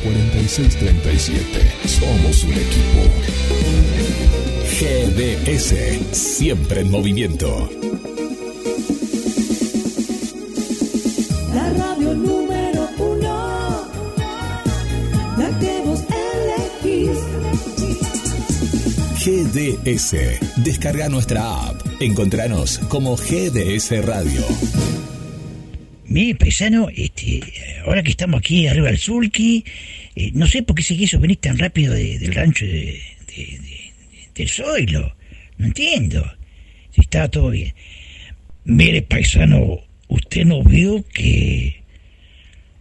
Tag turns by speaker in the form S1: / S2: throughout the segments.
S1: 223-448-4637. Somos un equipo.
S2: GDS. Siempre en movimiento.
S3: La radio número uno, la que vos elegís.
S2: GDS. Descarga nuestra app. Encontranos como GDS Radio.
S4: Mire, paisano, ahora que estamos aquí arriba del Sulki, eh, no sé por qué se quiso venir tan rápido de- del rancho de, de- de- del Zoilo. No entiendo. Si estaba todo bien. Mire, paisano, usted no vio que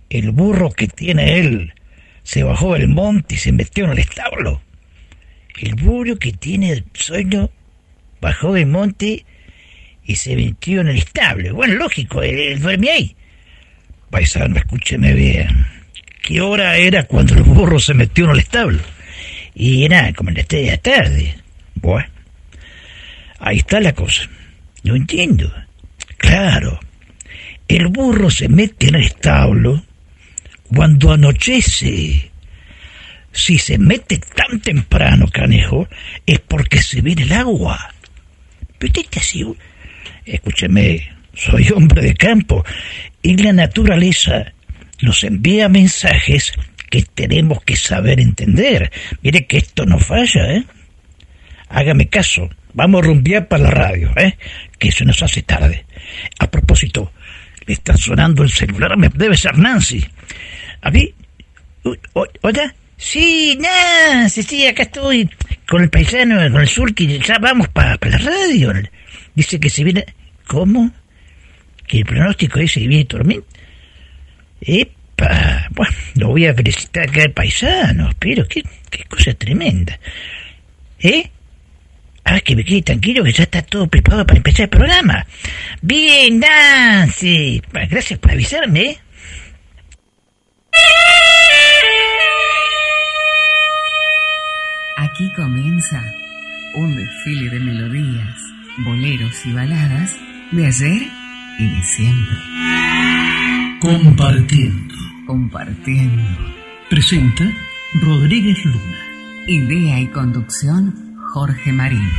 S4: el burro que tiene él se bajó del monte y se metió en el establo. El burro que tiene el Zoilo bajó del monte y se metió en el establo. Bueno, lógico, él duerme ahí. Paisano, escúcheme bien. ¿Qué hora era cuando el burro se metió en el establo? Y era como en la tarde. Bueno, ahí está la cosa. No entiendo. Claro, el burro se mete en el establo cuando anochece. Si se mete tan temprano, canejo, es porque se viene el agua. Pero usted está así, Escúcheme, soy hombre de campo y la naturaleza nos envía mensajes que tenemos que saber entender. Mire que esto no falla, ¿eh? Hágame caso, vamos a rumbear para la radio, ¿eh? Que se nos hace tarde. A propósito, le está sonando el celular, me debe ser Nancy. ¿A mí? U- o- ¿Hola? Sí, Nancy, sí, acá estoy con el paisano, con el surki, ya vamos para la radio. Dice que se viene... ¿Cómo? ¿Que el pronóstico dice que viene tormenta? Epa, bueno, lo voy a felicitar acá al paisano, pero qué, qué cosa tremenda. ¿Eh? Ah, que me quede tranquilo que ya está todo preparado para empezar el programa. Bien, Nancy. Gracias por avisarme, ¿eh?
S5: Aquí comienza un desfile de melodías, boleros y baladas de ayer y siempre.
S6: Compartiendo.
S5: Compartiendo.
S6: Presenta Rodríguez Luna.
S5: Idea y conducción, Jorge Marín.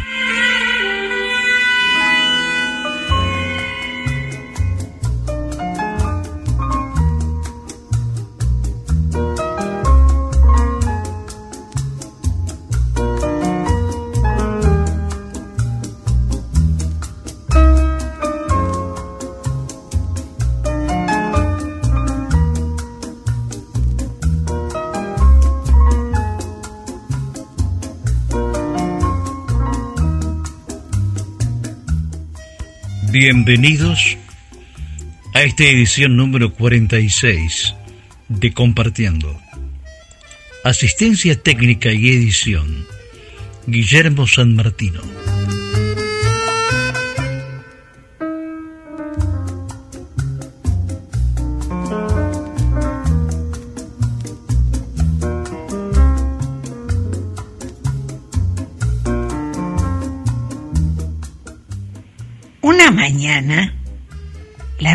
S7: Bienvenidos a esta edición número 46 de Compartiendo. Asistencia técnica y edición, Guillermo San Martino.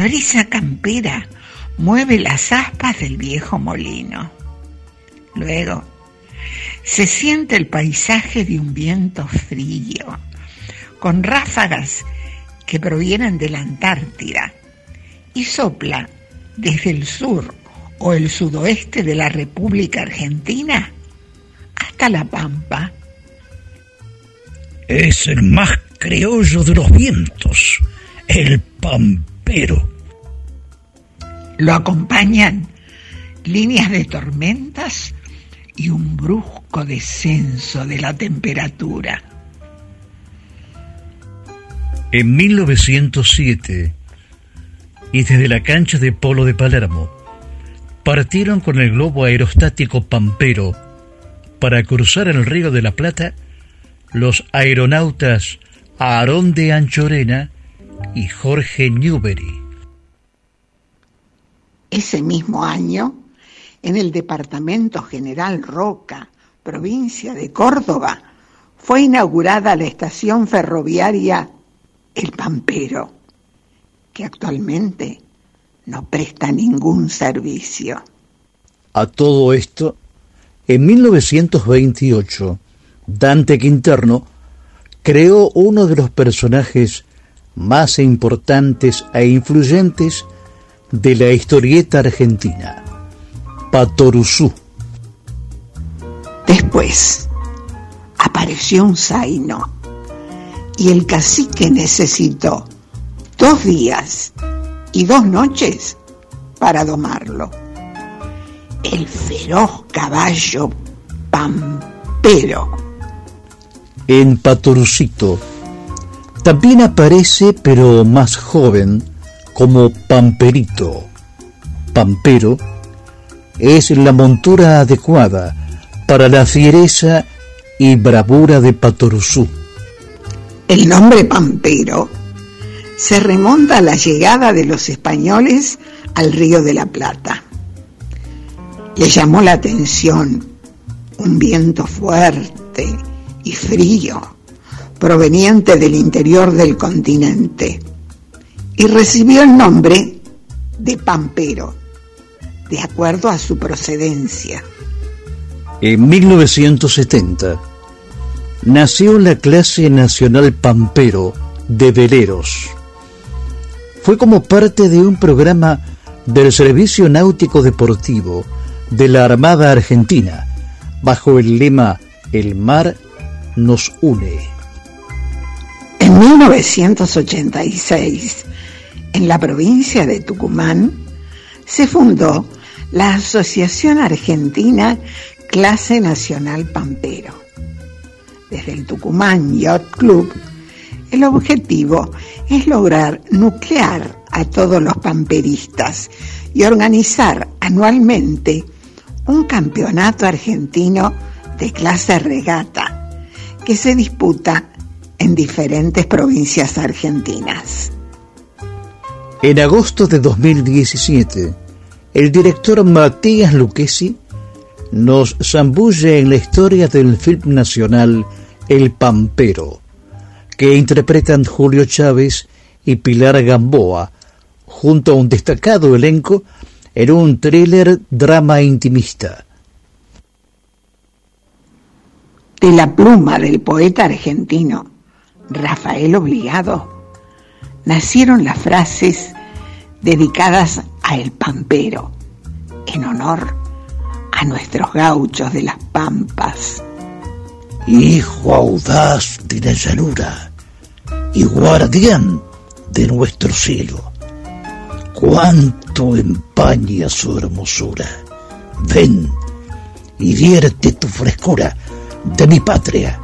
S8: Brisa campera mueve las aspas del viejo molino. Luego, se siente el paisaje de un viento frío, con ráfagas que provienen de la Antártida, y sopla desde el sur o el sudoeste de la República Argentina hasta La Pampa.
S4: Es el más criollo de los vientos, el pampero.
S8: Lo acompañan líneas de tormentas y un brusco descenso de la temperatura.
S7: En 1907, y desde la cancha de polo de Palermo, partieron con el globo aerostático Pampero para cruzar el río de la Plata los aeronautas Aarón de Anchorena y Jorge Newbery.
S8: Ese mismo año, en el Departamento General Roca, provincia de Córdoba, fue inaugurada la estación ferroviaria El Pampero, que actualmente no presta ningún servicio.
S7: A todo esto, en 1928, Dante Quinterno creó uno de los personajes más importantes e influyentes de la historieta argentina, Patoruzú.
S8: Después apareció un zaino y el cacique necesitó dos días y dos noches para domarlo. El feroz caballo pampero.
S7: En Patorucito también aparece, pero más joven, como Pamperito. Pampero es la montura adecuada para la fiereza y bravura de Patoruzú.
S8: El nombre Pampero se remonta a la llegada de los españoles al Río de la Plata. Le llamó la atención un viento fuerte y frío proveniente del interior del continente y recibió el nombre de Pampero, de acuerdo a su procedencia.
S7: En 1970 nació la clase nacional Pampero de veleros. Fue como parte de un programa del Servicio Náutico Deportivo de la Armada Argentina, bajo el lema El mar nos une.
S8: En 1986, en la provincia de Tucumán, se fundó la Asociación Argentina Clase Nacional Pampero. Desde el Tucumán Yacht Club, el objetivo es lograr nuclear a todos los pamperistas y organizar anualmente un campeonato argentino de clase regata que se disputa en diferentes provincias argentinas.
S7: En agosto de 2017, el director Matías Luquesi nos zambulle en la historia del film nacional El Pampero, que interpretan Julio Chávez y Pilar Gamboa, junto a un destacado elenco en un thriller drama intimista.
S8: De la pluma del poeta argentino Rafael Obligado nacieron las frases dedicadas a El Pampero, en honor a nuestros gauchos de las pampas.
S4: Hijo audaz de la llanura y guardián de nuestro cielo, cuánto empaña su hermosura. Ven y vierte tu frescura de mi patria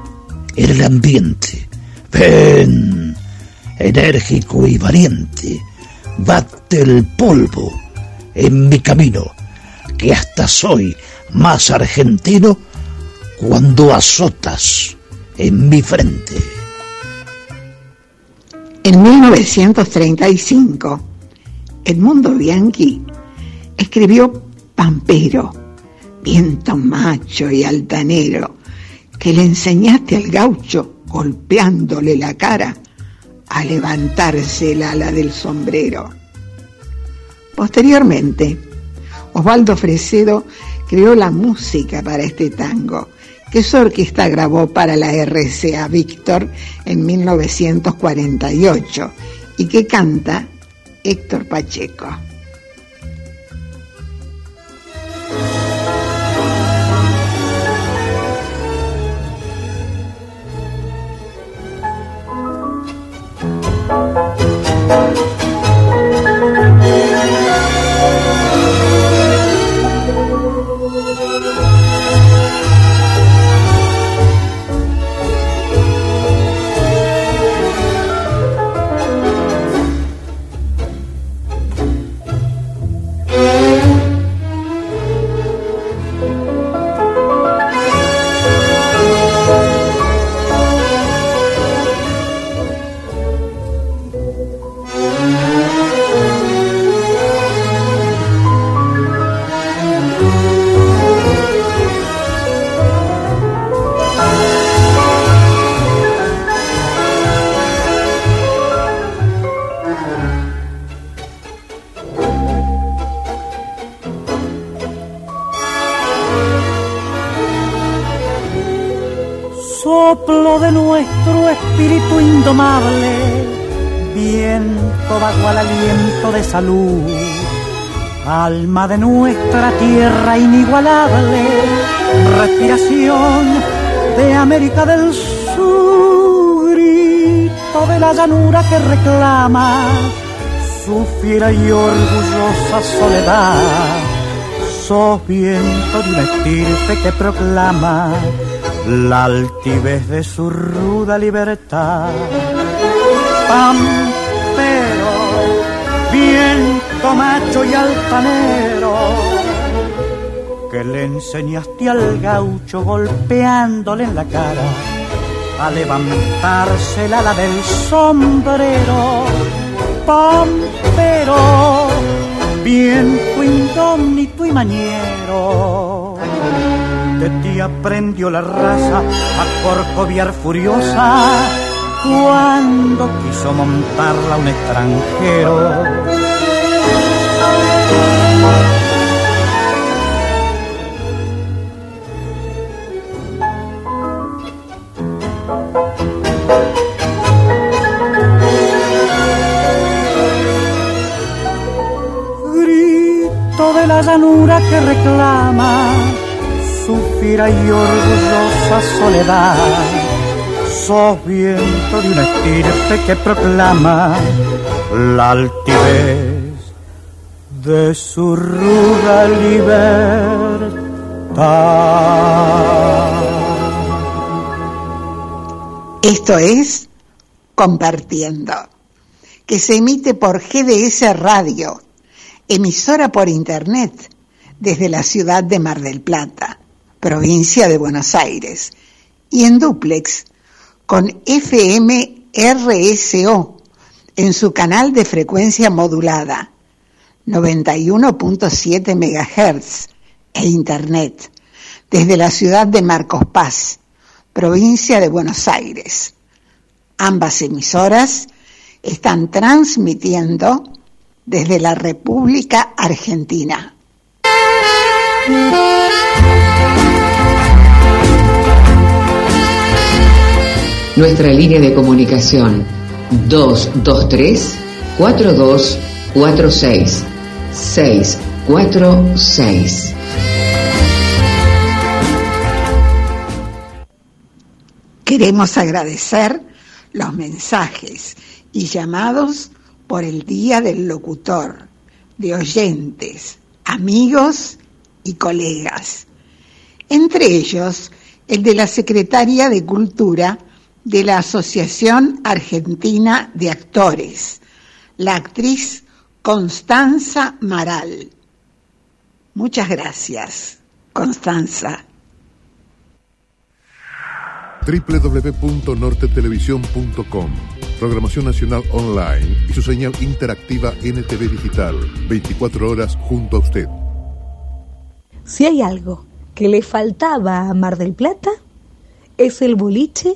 S4: en el ambiente. Ven, enérgico y valiente, bate el polvo en mi camino, que hasta soy más argentino cuando azotas en mi frente.
S8: En 1935, Edmundo Bianchi escribió Pampero, viento macho y altanero, que le enseñaste al gaucho golpeándole la cara a levantarse el ala del sombrero. Posteriormente, Osvaldo Fresedo creó la música para este tango, que su orquesta grabó para la RCA Víctor en 1948 y que canta Héctor Pacheco.
S9: Viento vago al aliento de salud, alma de nuestra tierra inigualable, respiración de América del Sur, grito de la llanura que reclama su fiera y orgullosa soledad. Sos viento de una estirpe que proclama la altivez de su ruda libertad. Pampero, viento macho y altanero, que le enseñaste al gaucho golpeándole en la cara a levantarse la ala del sombrero. Pampero, viento indómito y mañero de ti aprendió la raza a corcoviar furiosa cuando quiso montarla un extranjero. Grito de la llanura que reclama su fiera y orgullosa soledad. Sos viento de una estirpe que proclama la altivez de su ruda libertad.
S8: Esto es Compartiendo, que se emite por GDS Radio, emisora por Internet desde la ciudad de Mar del Plata, provincia de Buenos Aires, y en duplex con FM RSO en su canal de frecuencia modulada 91.7 MHz e Internet desde la ciudad de Marcos Paz, provincia de Buenos Aires. Ambas emisoras están transmitiendo desde la República Argentina.
S5: Nuestra línea de comunicación 223 4246 646.
S8: Queremos agradecer los mensajes y llamados por el Día del Locutor, de oyentes, amigos y colegas. Entre ellos, el de la Secretaría de Cultura de la Asociación Argentina de Actores, la actriz Constanza Maral. Muchas gracias, Constanza.
S10: www.nortetelevisión.com Programación Nacional Online y su señal interactiva NTV Digital, 24 horas junto a usted.
S11: Si hay algo que le faltaba a Mar del Plata, es el boliche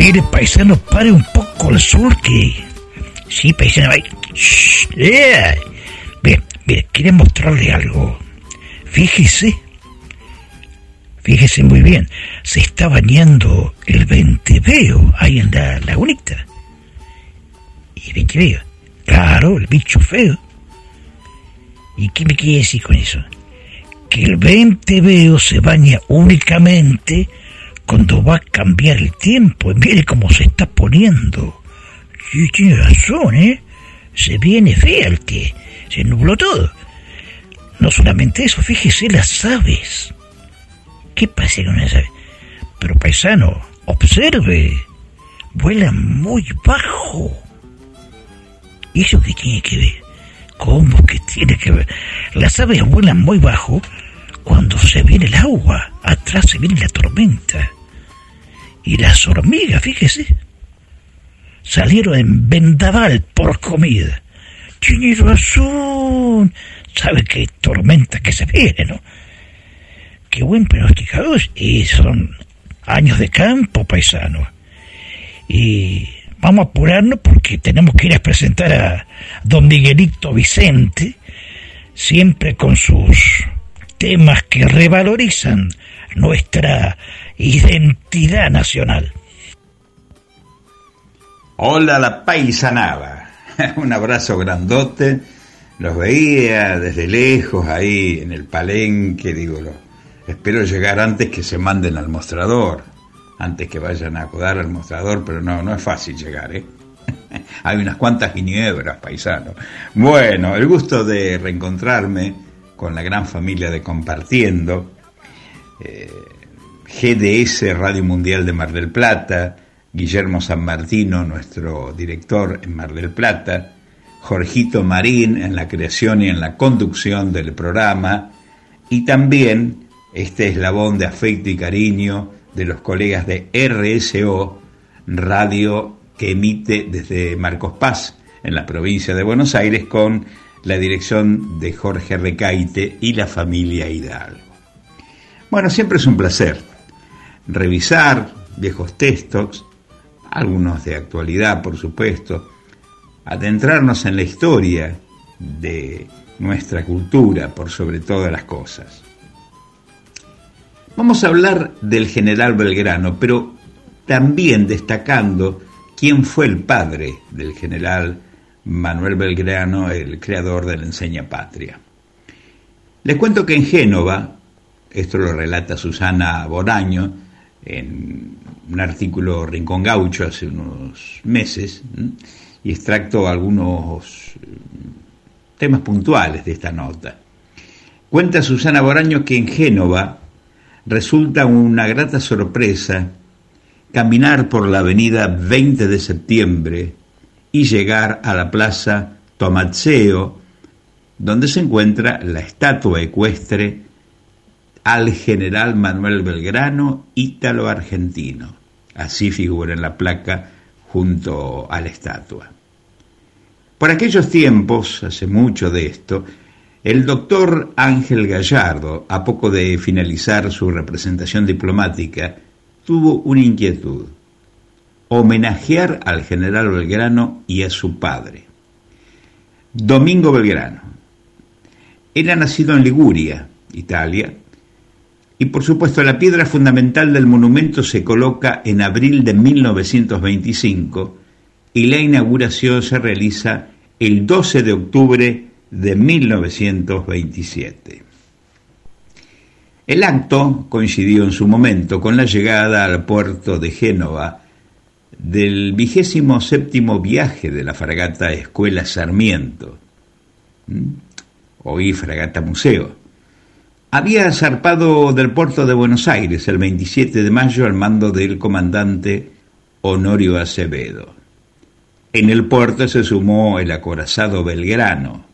S12: Mire, paisano, pare un poco el sur que... Sí, paisano. Shh, yeah. Bien, mire, quiero mostrarle algo. Fíjese. Fíjese muy bien. Se está bañando el venteveo ahí en la lagunita. ¿Y venteveo? Claro, el bicho feo. ¿Y qué me quiere decir con eso? Que el venteveo se baña únicamente
S4: cuando va a cambiar el tiempo. Mire cómo se está poniendo. Sí, tiene razón, ¿eh? Se viene fea el que se nubló todo. No solamente eso, fíjese las aves. ¿Qué pasa con las aves? Pero paisano, observe, vuelan muy bajo. ¿Y eso qué tiene que ver? ¿Cómo que tiene que ver? Las aves vuelan muy bajo cuando se viene el agua, atrás se viene la tormenta. Y las hormigas, fíjese, salieron en vendaval por comida. Tiene razón. Sabe hay tormenta que se viene, ¿no? Qué buen pronosticador. Y son años de campo, paisano. Y vamos a apurarnos porque tenemos que ir a presentar a don Miguelito Vicente, siempre con sus temas que revalorizan nuestra identidad nacional.
S13: Hola la paisanada, un abrazo grandote, los veía desde lejos ahí en el palenque, digo, lo, espero llegar antes que se manden al mostrador, antes que vayan a acudar al mostrador, pero no, no es fácil llegar, ¿eh? Hay unas cuantas ginebras, paisano. Bueno, el gusto de reencontrarme con la gran familia de Compartiendo, eh, GDS Radio Mundial de Mar del Plata, Guillermo San Martino, nuestro director en Mar del Plata, Jorgito Marín en la creación y en la conducción del programa, y también este eslabón de afecto y cariño de los colegas de RSO, radio que emite desde Marcos Paz, en la provincia de Buenos Aires, con la dirección de Jorge Recaite y la familia Hidalgo. Bueno, siempre es un placer revisar viejos textos, algunos de actualidad, por supuesto, adentrarnos en la historia de nuestra cultura por sobre todas las cosas. Vamos a hablar del general Belgrano, pero también destacando quién fue el padre del general Manuel Belgrano, el creador de la enseña patria. Les cuento que en Génova, esto lo relata Susana Boraño en un artículo Rincón Gaucho hace unos meses, y extracto algunos temas puntuales de esta nota. Cuenta Susana Boraño que en Génova resulta una grata sorpresa caminar por la avenida 20 de septiembre y llegar a la plaza Tomatzeo, donde se encuentra la estatua ecuestre al general Manuel Belgrano, ítalo-argentino. Así figura en la placa junto a la estatua. Por aquellos tiempos, hace mucho de esto, el doctor Ángel Gallardo, a poco de finalizar su representación diplomática, tuvo una inquietud, homenajear al general Belgrano y a su padre. Domingo Belgrano. Era nacido en Liguria, Italia, y por supuesto la piedra fundamental del monumento se coloca en abril de 1925 y la inauguración se realiza el 12 de octubre de 1927. El acto coincidió en su momento con la llegada al puerto de Génova del vigésimo séptimo viaje de la fragata Escuela Sarmiento, hoy fragata museo. Había zarpado del puerto de Buenos Aires el 27 de mayo al mando del comandante Honorio Acevedo. En el puerto se sumó el acorazado Belgrano.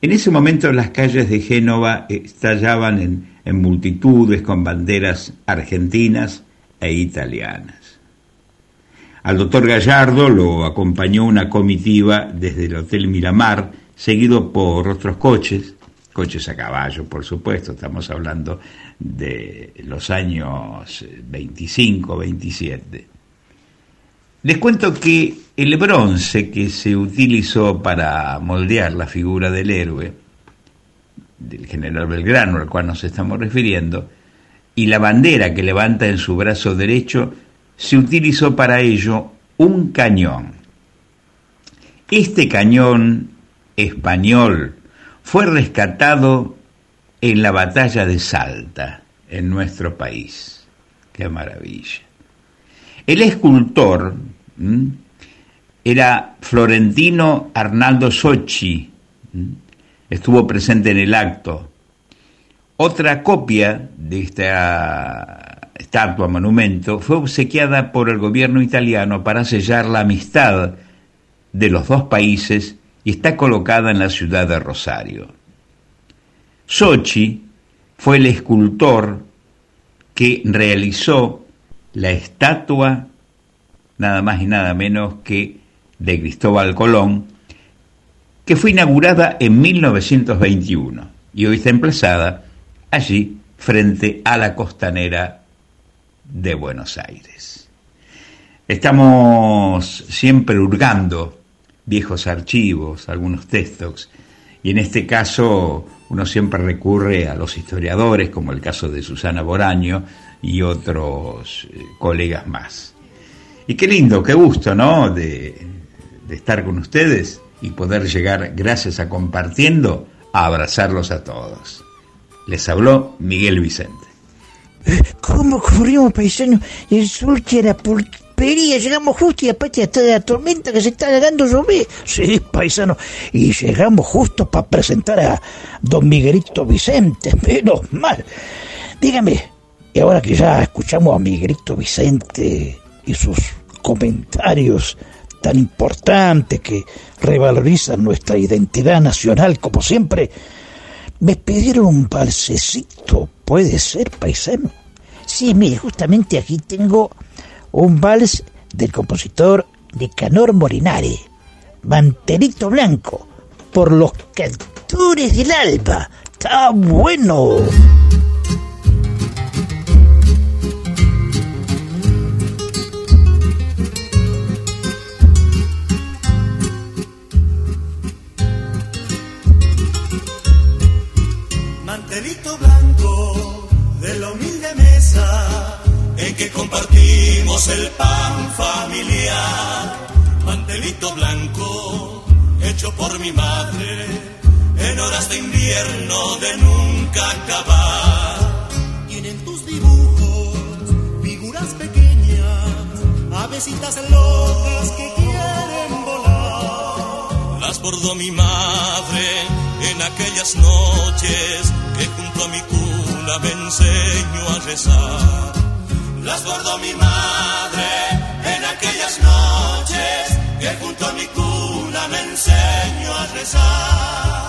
S13: En ese momento las calles de Génova estallaban en, en multitudes con banderas argentinas e italianas. Al doctor Gallardo lo acompañó una comitiva desde el Hotel Miramar, seguido por otros coches, coches a caballo, por supuesto, estamos hablando de los años 25, 27. Les cuento que el bronce que se utilizó para moldear la figura del héroe, del general Belgrano al cual nos estamos refiriendo, y la bandera que levanta en su brazo derecho, se utilizó para ello un cañón. Este cañón español fue rescatado en la batalla de Salta, en nuestro país. qué maravilla. El escultor era Florentino Arnaldo Sochi, ¿m? estuvo presente en el acto. Otra copia de esta estatua monumento fue obsequiada por el gobierno italiano para sellar la amistad de los dos países y está colocada en la ciudad de Rosario. Sochi fue el escultor que realizó la estatua nada más y nada menos que de Cristóbal Colón, que fue inaugurada en 1921 y hoy está emplazada allí frente a la costanera de Buenos Aires. Estamos siempre hurgando viejos archivos, algunos textos, y en este caso uno siempre recurre a los historiadores, como el caso de Susana Boraño y otros eh, colegas más. Y qué lindo, qué gusto, ¿no? De, de estar con ustedes y poder llegar, gracias a compartiendo, a abrazarlos a todos. Les habló Miguel Vicente.
S12: ¿Cómo corrimos, paisano? El sol que era pulpería, llegamos justo y aparte de la tormenta que se está dando llover.
S4: Sí, paisano, y llegamos justo para presentar a don Miguelito Vicente, menos mal. Dígame, y ahora que ya escuchamos a Miguelito Vicente y sus comentarios tan importantes que revalorizan nuestra identidad nacional como siempre, me pidieron un balsecito, ¿puede ser, paisano?
S12: Sí, mire, justamente aquí tengo un vals del compositor Nicanor Molinari, Mantelito Blanco, por los cantores del alba. ¡Está bueno!
S14: Mantelito blanco en que compartimos el pan familiar. Mantelito blanco hecho por mi madre en horas de invierno de nunca acabar.
S15: Tienen tus dibujos figuras pequeñas, avesitas locas que quieren volar.
S14: Las bordó mi madre en aquellas noches que junto a mi cuna me enseño a rezar. Las bordó mi madre en aquellas noches que junto a mi cuna me enseño a rezar.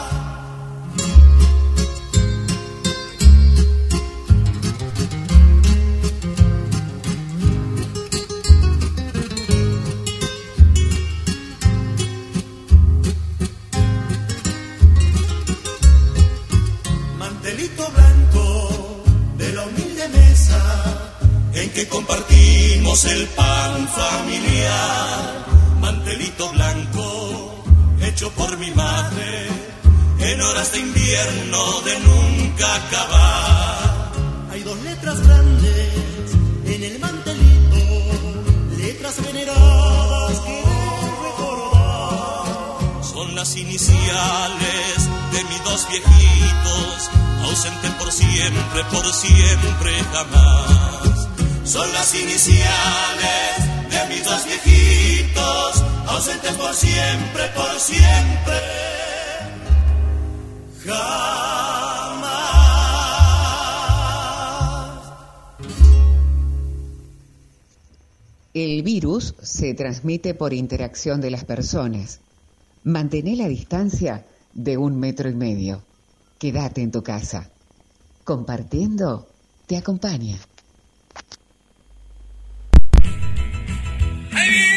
S14: En que compartimos el pan familiar. Mantelito blanco hecho por mi madre en horas de invierno de nunca acabar.
S15: Hay dos letras grandes en el mantelito, letras veneradas que recordar.
S14: Son las iniciales de mis dos viejitos, ausentes por siempre, por siempre jamás. Son las iniciales de mis dos viejitos, ausentes por siempre, por siempre. Jamás.
S5: El virus se transmite por interacción de las personas. Mantén la distancia de un metro y medio. Quédate en tu casa. Compartiendo te acompaña.
S14: Ahí viene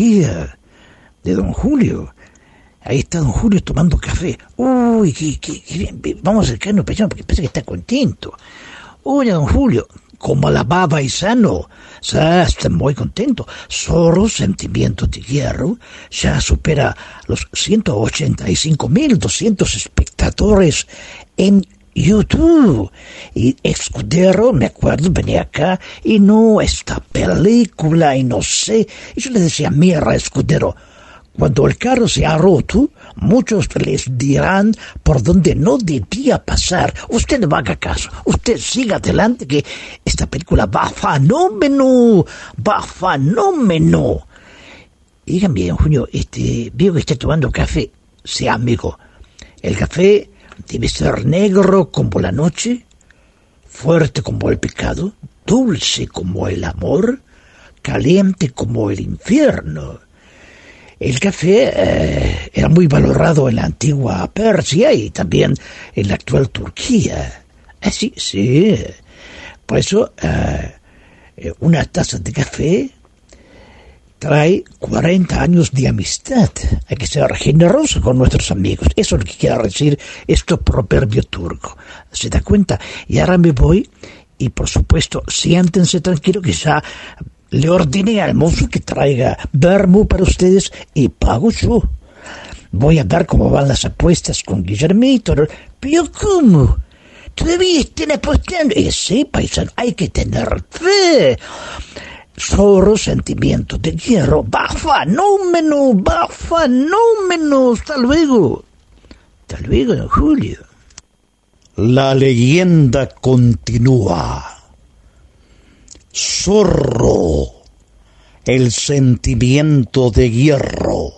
S4: de don Julio. Ahí está don Julio tomando café. Uy, qué, qué- qué Vamos a acercarnos porque parece que está contento. Oye, don Julio, como la baba y sano, ya está muy contento. Solo Sentimiento de Hierro ya supera los 185.200 espectadores en YouTube. Y Escudero, me acuerdo, venía acá y no, esta película y no sé. Y yo le decía, mira, Escudero, cuando el carro se ha roto, muchos les dirán por donde no debía pasar. Usted no haga caso. Usted siga adelante que esta película va fenómeno. Va fenómeno. Dígame, don Junio, este, veo que está tomando café. Sea amigo. El café debe ser negro como la noche, fuerte como el pecado, dulce como el amor, caliente como el infierno. El café eh, era muy valorado en la antigua Persia y también en la actual Turquía. Ah, sí, sí. Por eso, eh, eh, una taza de café trae 40 años de amistad. Hay que ser generoso con nuestros amigos. Eso es lo que quiere decir esto proverbio turco. ¿Se da cuenta? Y ahora me voy y, por supuesto, siéntense tranquilo que ya le ordené al mozo que traiga vermú para ustedes y pago yo. Voy a ver cómo van las apuestas con Guillermito. ¿Pero cómo? ¿Todavía están apostando? Eh, sí, paisano, hay que tener fe. Solo sentimiento de hierro. Va fenómeno, va fenómeno. Hasta luego. Hasta luego, don Julio. La leyenda continúa. Zorro, el sentimiento de hierro.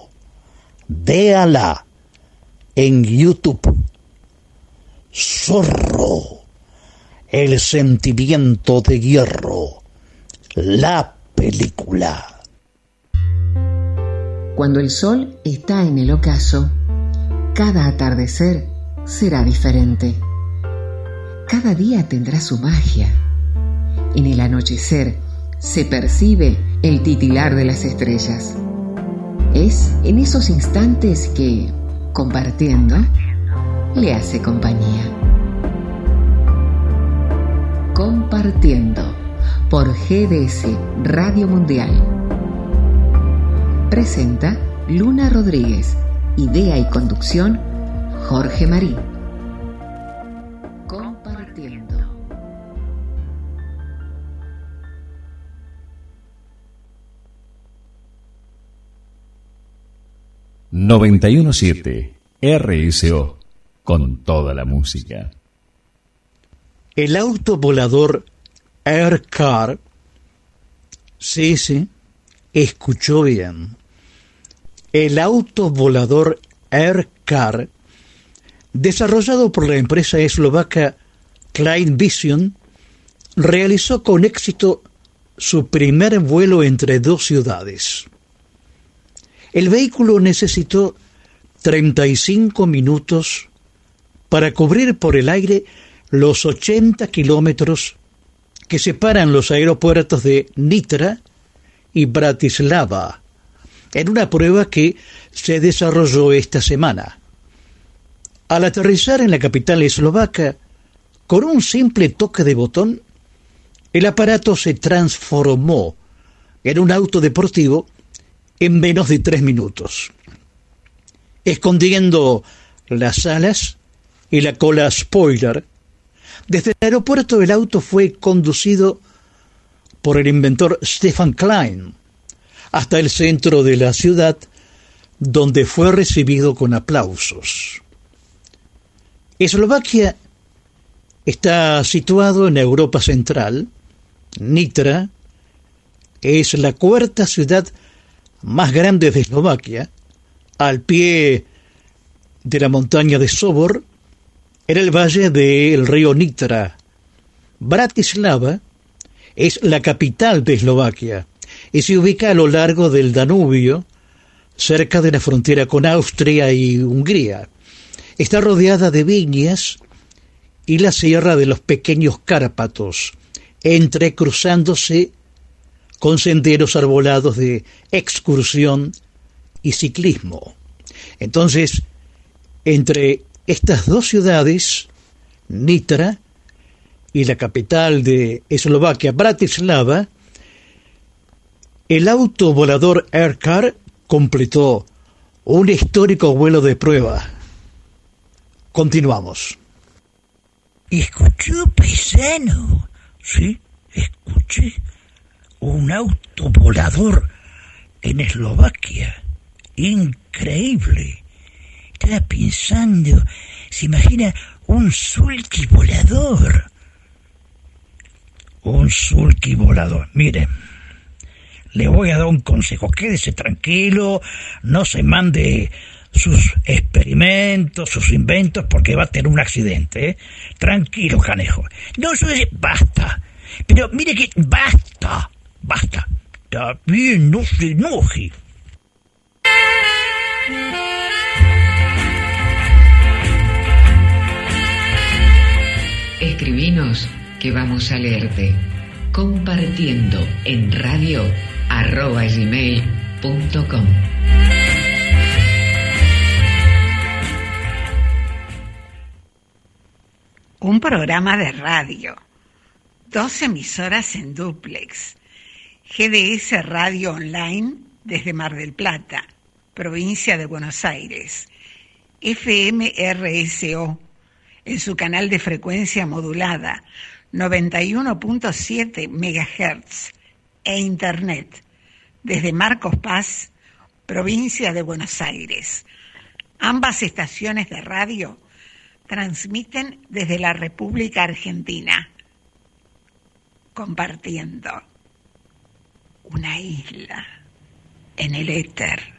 S4: Véala en YouTube. Zorro, el sentimiento de hierro. La película.
S5: Cuando el sol está en el ocaso, cada atardecer será diferente. Cada día tendrá su magia. En el anochecer se percibe el titilar de las estrellas. Es en esos instantes que, compartiendo, le hace compañía. Compartiendo por GDS Radio Mundial. Presenta Luna Rodríguez. Idea y conducción Jorge Marín. Compartiendo.
S2: 917 RSO con toda la música.
S4: El auto volador Air Car, sí, sí, escuchó bien. El auto volador Air Car, desarrollado por la empresa eslovaca Klein Vision, realizó con éxito su primer vuelo entre dos ciudades. El vehículo necesitó 35 minutos para cubrir por el aire los 80 kilómetros que separan los aeropuertos de Nitra y Bratislava, en una prueba que se desarrolló esta semana. Al aterrizar en la capital eslovaca, con un simple toque de botón, el aparato se transformó en un auto deportivo en menos de tres minutos. Escondiendo las alas y la cola spoiler, desde el aeropuerto el auto fue conducido por el inventor Stefan Klein hasta el centro de la ciudad, donde fue recibido con aplausos. Eslovaquia está situado en Europa Central. Nitra es la cuarta ciudad más grande de Eslovaquia, al pie de la montaña de Sobor, en el valle del río Nitra. Bratislava es la capital de Eslovaquia y se ubica a lo largo del Danubio, cerca de la frontera con Austria y Hungría. Está rodeada de viñas y la sierra de los pequeños Cárpatos, entrecruzándose
S7: con senderos arbolados de excursión y ciclismo. Entonces, entre estas dos ciudades, Nitra y la capital de Eslovaquia, Bratislava, el auto volador Aircar completó un histórico vuelo de prueba. Continuamos.
S12: ¿Escuchó, paisano? Sí, escuché. Un auto volador en Eslovaquia. Increíble. Pensando, se imagina un sulky volador. Un sulky volador. Miren, le voy a dar un consejo. Quédese tranquilo, no se mande sus experimentos, sus inventos, porque va a tener un accidente. ¿eh? Tranquilo, canejo. No, eso es... Basta. Pero mire que... Basta. Basta. Está bien, no se enoje.
S5: Escribinos que vamos a leerte. Compartiendo en radio arroba gmail.com.
S8: Un programa de radio. Dos emisoras en duplex. GDS Radio Online desde Mar del Plata, provincia de Buenos Aires. FMRSO en su canal de frecuencia modulada 91.7 MHz e Internet desde Marcos Paz, provincia de Buenos Aires. Ambas estaciones de radio transmiten desde la República Argentina, compartiendo una isla en el éter.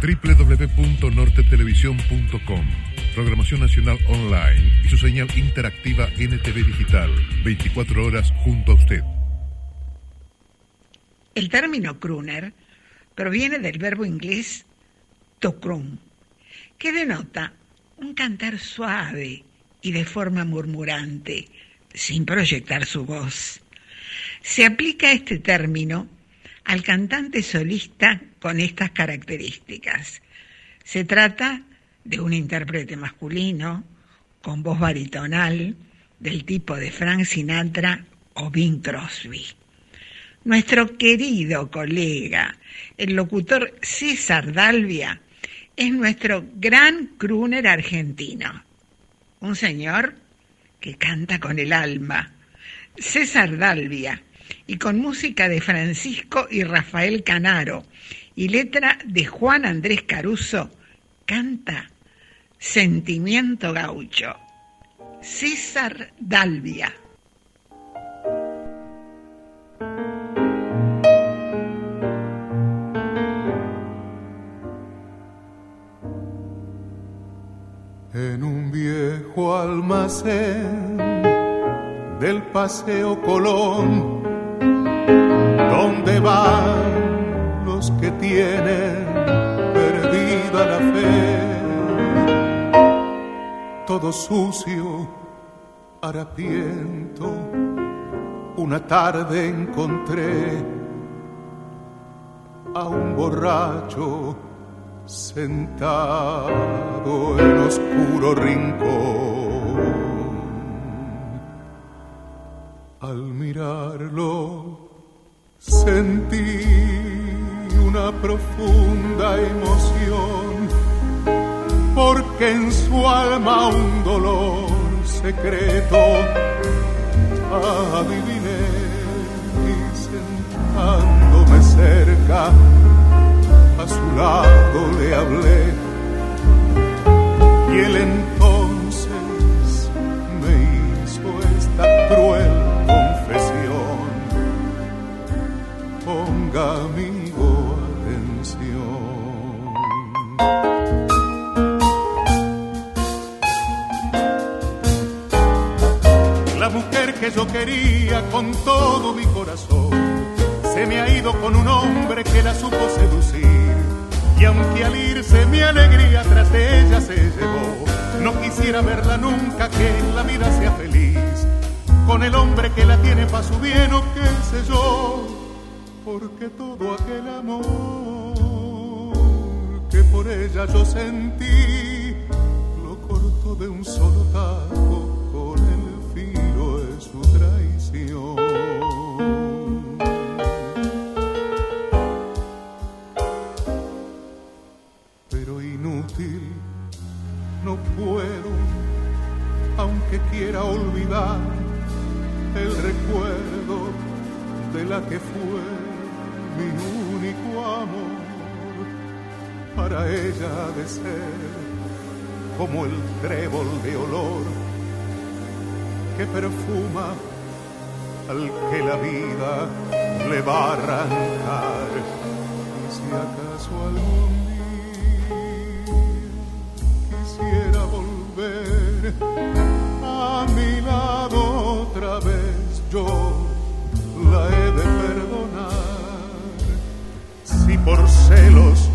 S10: www.nortetelevisión.com Programación Nacional Online y su señal interactiva NTV Digital. 24 horas junto a usted.
S8: El término crooner proviene del verbo inglés to croon, que denota un cantar suave y de forma murmurante, sin proyectar su voz. Se aplica este término al cantante solista con estas características. Se trata de un intérprete masculino con voz baritonal del tipo de Frank Sinatra o Bing Crosby. Nuestro querido colega, el locutor César Dalvia, es nuestro gran crooner argentino. Un señor que canta con el alma. César Dalvia, y con música de Francisco y Rafael Canaro y letra de Juan Andrés Caruso, canta Sentimiento Gaucho. César Dalvia.
S16: En un viejo almacén del Paseo Colón, donde van los que tienen perdida la fe, todo sucio, harapiento, una tarde encontré a un borracho sentado en oscuro rincón. Al mirarlo sentí una profunda emoción, porque en su alma un dolor secreto adiviné y sentándome cerca a su lado le hablé y él entonces me hizo esta cruel Ponga amigo atención. La mujer que yo quería con todo mi corazón se me ha ido con un hombre que la supo seducir. Y aunque al irse mi alegría tras de ella se llevó, no quisiera verla nunca que en la vida sea feliz. con el hombre que la tiene pa' su bien o qué sé yo, porque todo aquel amor que por ella yo sentí lo corto de un solo tajo con el filo de su traición. Pero inútil, no puedo, aunque quiera olvidar el recuerdo de la que fue mi único amor. Para ella de ser como el trébol de olor que perfuma al que la vida le va a arrancar. Y si acaso algún día quisiera volver a mi lado otra vez, yo la he de perdonar. Celos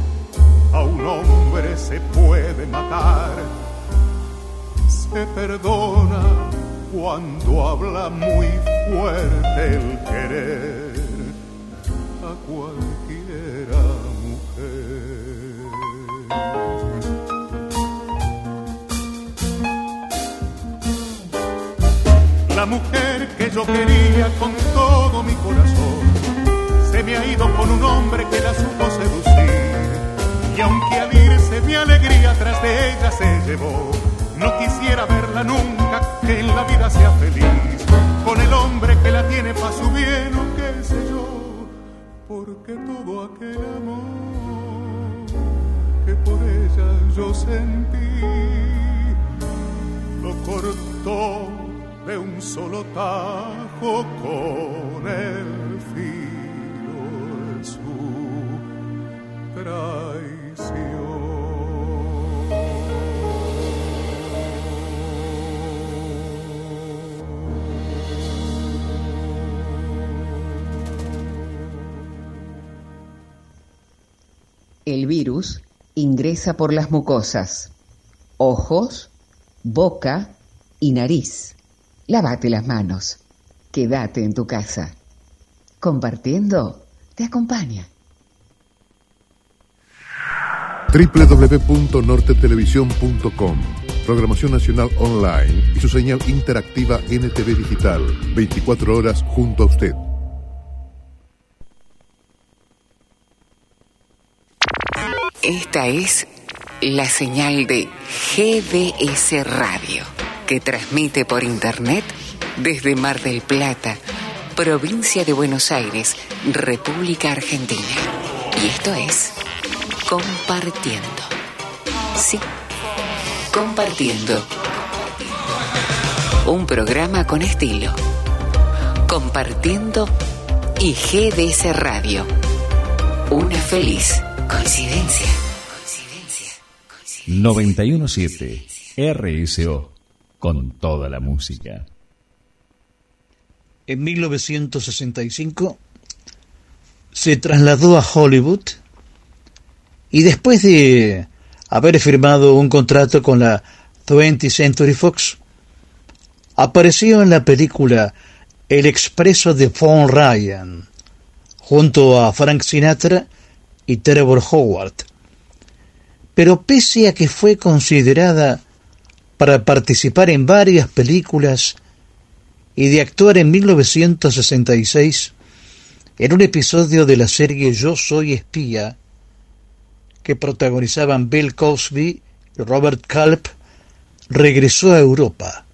S16: a un hombre se puede matar, se perdona cuando habla muy fuerte el querer a cualquiera mujer. La mujer que yo quería con todo mi corazón me ha ido con un hombre que la supo seducir. Y aunque al irse mi alegría tras de ella se llevó, no quisiera verla nunca, que en la vida sea feliz, con el hombre que la tiene pa' su bien o qué sé yo, porque todo aquel amor que por ella yo sentí, lo cortó de un solo tajo con el
S5: El virus ingresa por las mucosas, ojos, boca y nariz. Lávate las manos. Quédate en tu casa. Compartiendo te acompaña.
S10: www.nortetelevisión.com Programación Nacional Online y su señal interactiva NTV Digital. 24 horas junto a usted.
S5: Esta es la señal de GDS Radio, que transmite por Internet desde Mar del Plata, provincia de Buenos Aires, República Argentina. Y esto es Compartiendo. Sí, Compartiendo. Un programa con estilo. Compartiendo y GDS Radio. Una feliz coincidencia.
S2: 917 RSO con toda la música.
S7: En 1965 se trasladó a Hollywood y después de haber firmado un contrato con la 20th Century Fox, apareció en la película El Expreso de Von Ryan, junto a Frank Sinatra y Trevor Howard. Pero pese a que fue considerada para participar en varias películas y de actuar en 1966 en un episodio de la serie Yo Soy Espía, que protagonizaban Bill Cosby y Robert Culp, regresó a Europa.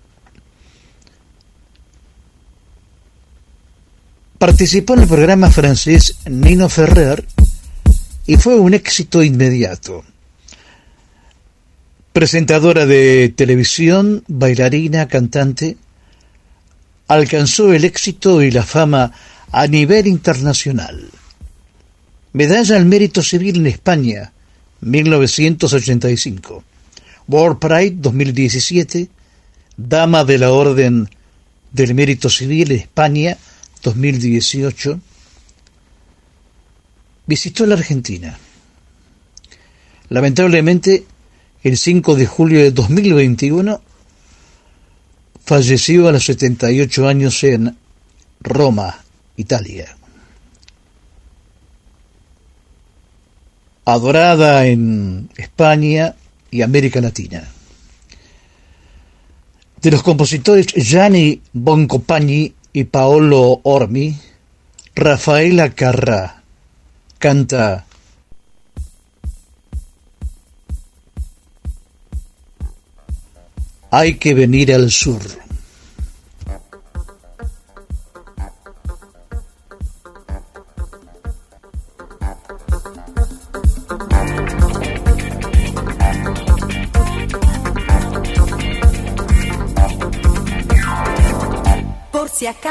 S7: Participó en el programa francés Nino Ferrer y fue un éxito inmediato. Presentadora de televisión, bailarina, cantante, alcanzó el éxito y la fama a nivel internacional. Medalla al Mérito Civil en España, 1985. World Pride 2017, Dama de la Orden del Mérito Civil España 2018. Visitó la Argentina. Lamentablemente, el 5 de julio de 2021 falleció a los 78 años en Roma, Italia. Adorada en España y América Latina. De los compositores Gianni Boncompagni y Paolo Ormi, Rafaela Carrà canta Hay que venir al sur.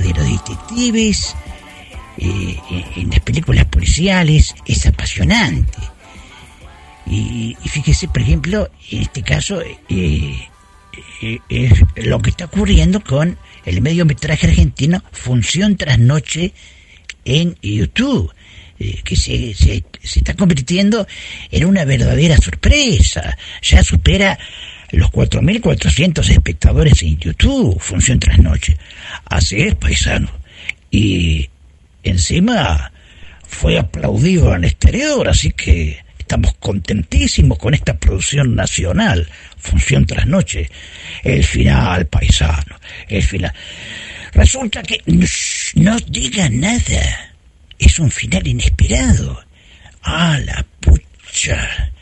S17: De
S4: los detectives eh, eh, en las películas policiales es apasionante. Y, fíjese, por ejemplo, en este caso, eh, es lo que está ocurriendo con el mediometraje argentino Función tras Noche en YouTube, que se, se, se está convirtiendo en una verdadera sorpresa. Ya supera los 4.400 espectadores en YouTube, Función tras Noche. Así es, paisano. Y encima fue aplaudido en exterior, así que estamos contentísimos con esta producción nacional, Función tras Noche. El final, paisano, el final. Resulta que Shh, no diga nada. Es un final inesperado. Ah, la pucha.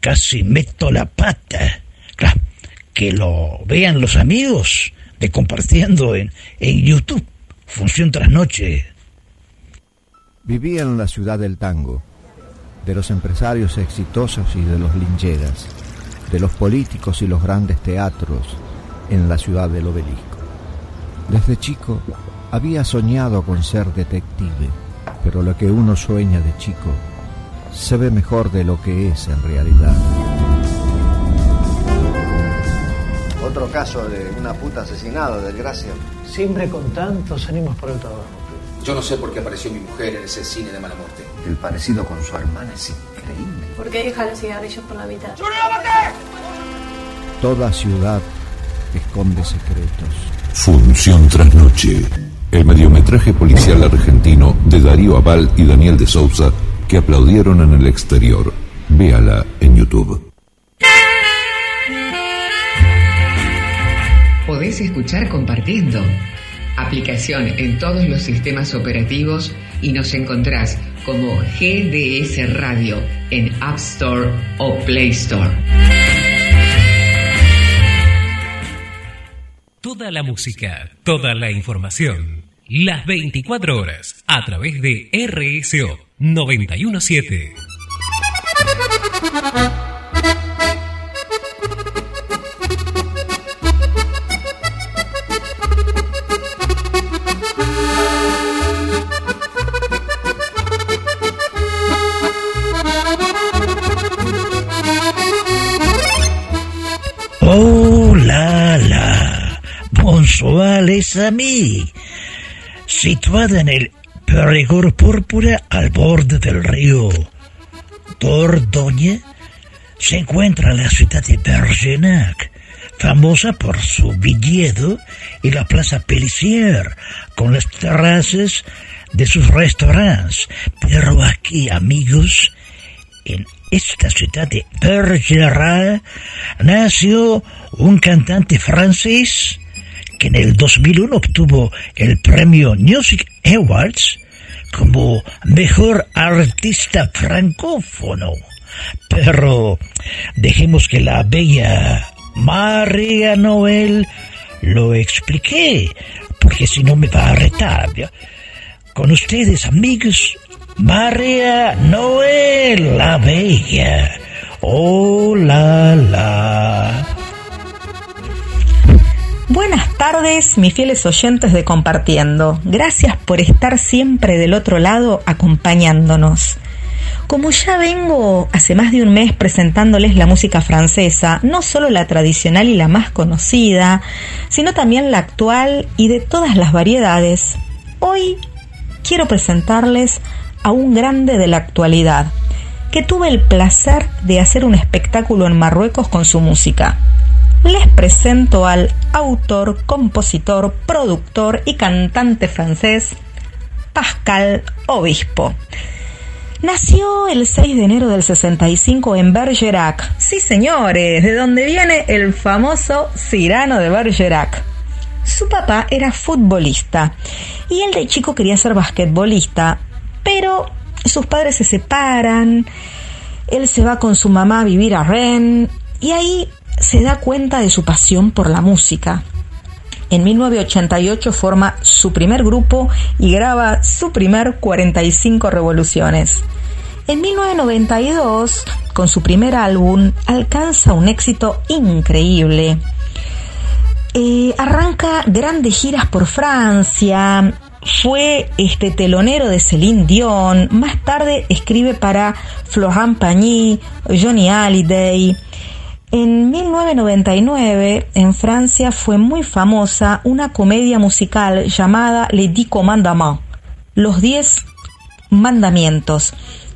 S4: Casi meto la pata. Claro, que lo vean los amigos de compartiendo en, en YouTube. Función tras noche.
S18: Vivía en la ciudad del tango. de los empresarios exitosos y de los lincheras, de los políticos y los grandes teatros en la ciudad del obelisco. Desde chico había soñado con ser detective, pero lo que uno sueña de chico se ve mejor de lo que es en realidad.
S19: Otro caso de una puta asesinada, desgracia.
S20: Siempre con tantos ánimos por el trabajo.
S21: Yo no sé por qué apareció mi mujer en ese cine de mala muerte.
S19: El parecido con su hermana es increíble.
S22: ¿Por qué deja los cigarrillos por la mitad?
S18: Toda ciudad esconde secretos.
S23: Función tras noche. El mediometraje policial argentino de Darío Aval y Daniel de Sousa que aplaudieron en el exterior. Véala en YouTube.
S5: Podés escuchar compartiendo. Aplicación en todos los sistemas operativos y nos encontrás como GDS Radio en App Store o Play Store.
S24: Toda la música, toda la información, las 24 horas a través de RSO 917.
S4: Amis. Situada en el Perigord Púrpura al borde del río Dordogne, se encuentra la ciudad de Bergerac, famosa por su viñedo y la plaza Pellissier, con las terrazas de sus restaurantes. Pero aquí, amigos, en esta ciudad de Bergerac nació un cantante francés que en el 2001 obtuvo el premio Music Awards como mejor artista francófono. Pero dejemos que la bella María Noel lo explique, porque si no me va a retar. Con ustedes, amigos, María Noel la Bella. Oh, la, la.
S25: Buenas tardes, mis fieles oyentes de Compartiendo. Gracias por estar siempre del otro lado acompañándonos. Como ya vengo hace más de un mes presentándoles la música francesa, no solo la tradicional y la más conocida, sino también la actual y de todas las variedades, hoy quiero presentarles a un grande de la actualidad, que tuve el placer de hacer un espectáculo en Marruecos con su música. Les presento al autor, compositor, productor y cantante francés Pascal Obispo. Nació el 6 de enero del 65 en Bergerac. Sí, señores, de donde viene el famoso Cirano de Bergerac. Su papá era futbolista y él de chico quería ser basquetbolista, pero sus padres se separan, él se va con su mamá a vivir a Rennes y ahí se da cuenta de su pasión por la música. En 1988 forma su primer grupo y graba su primer 45 revoluciones. En 1992, con su primer álbum, alcanza un éxito increíble. Eh, arranca grandes giras por Francia, fue este telonero de Celine Dion, más tarde escribe para Florent Pagny, Johnny Hallyday, en 1999, en Francia, fue muy famosa una comedia musical llamada Les Dix Commandements, Los Diez Mandamientos.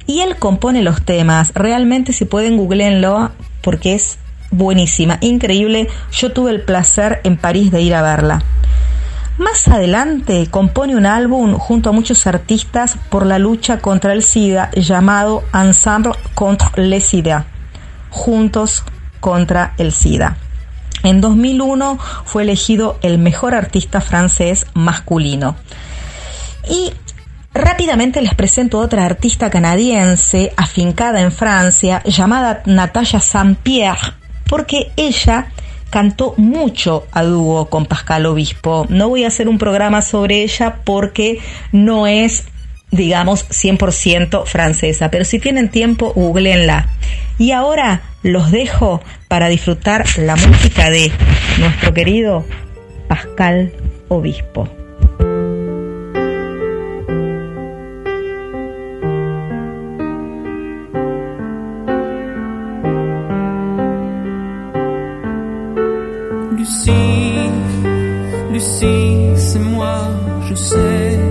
S25: Y él compone los temas. Realmente, si pueden, googleenlo porque es buenísima, increíble. Yo tuve el placer en París de ir a verla. Más adelante compone un álbum junto a muchos artistas por la lucha contra el SIDA llamado Ensemble contre le SIDA. Juntos contra el SIDA. En 2001 fue elegido el mejor artista francés masculino. Y rápidamente les presento otra artista canadiense afincada en Francia llamada Natalia Saint-Pierre, porque ella cantó mucho a dúo con Pascal Obispo. No voy a hacer un programa sobre ella porque no es digamos, 100% francesa. Pero si tienen tiempo, googleenla. Y ahora los dejo para disfrutar la música de nuestro querido Pascal Obispo.
S26: Lucie, Lucie, c'est moi, je sais.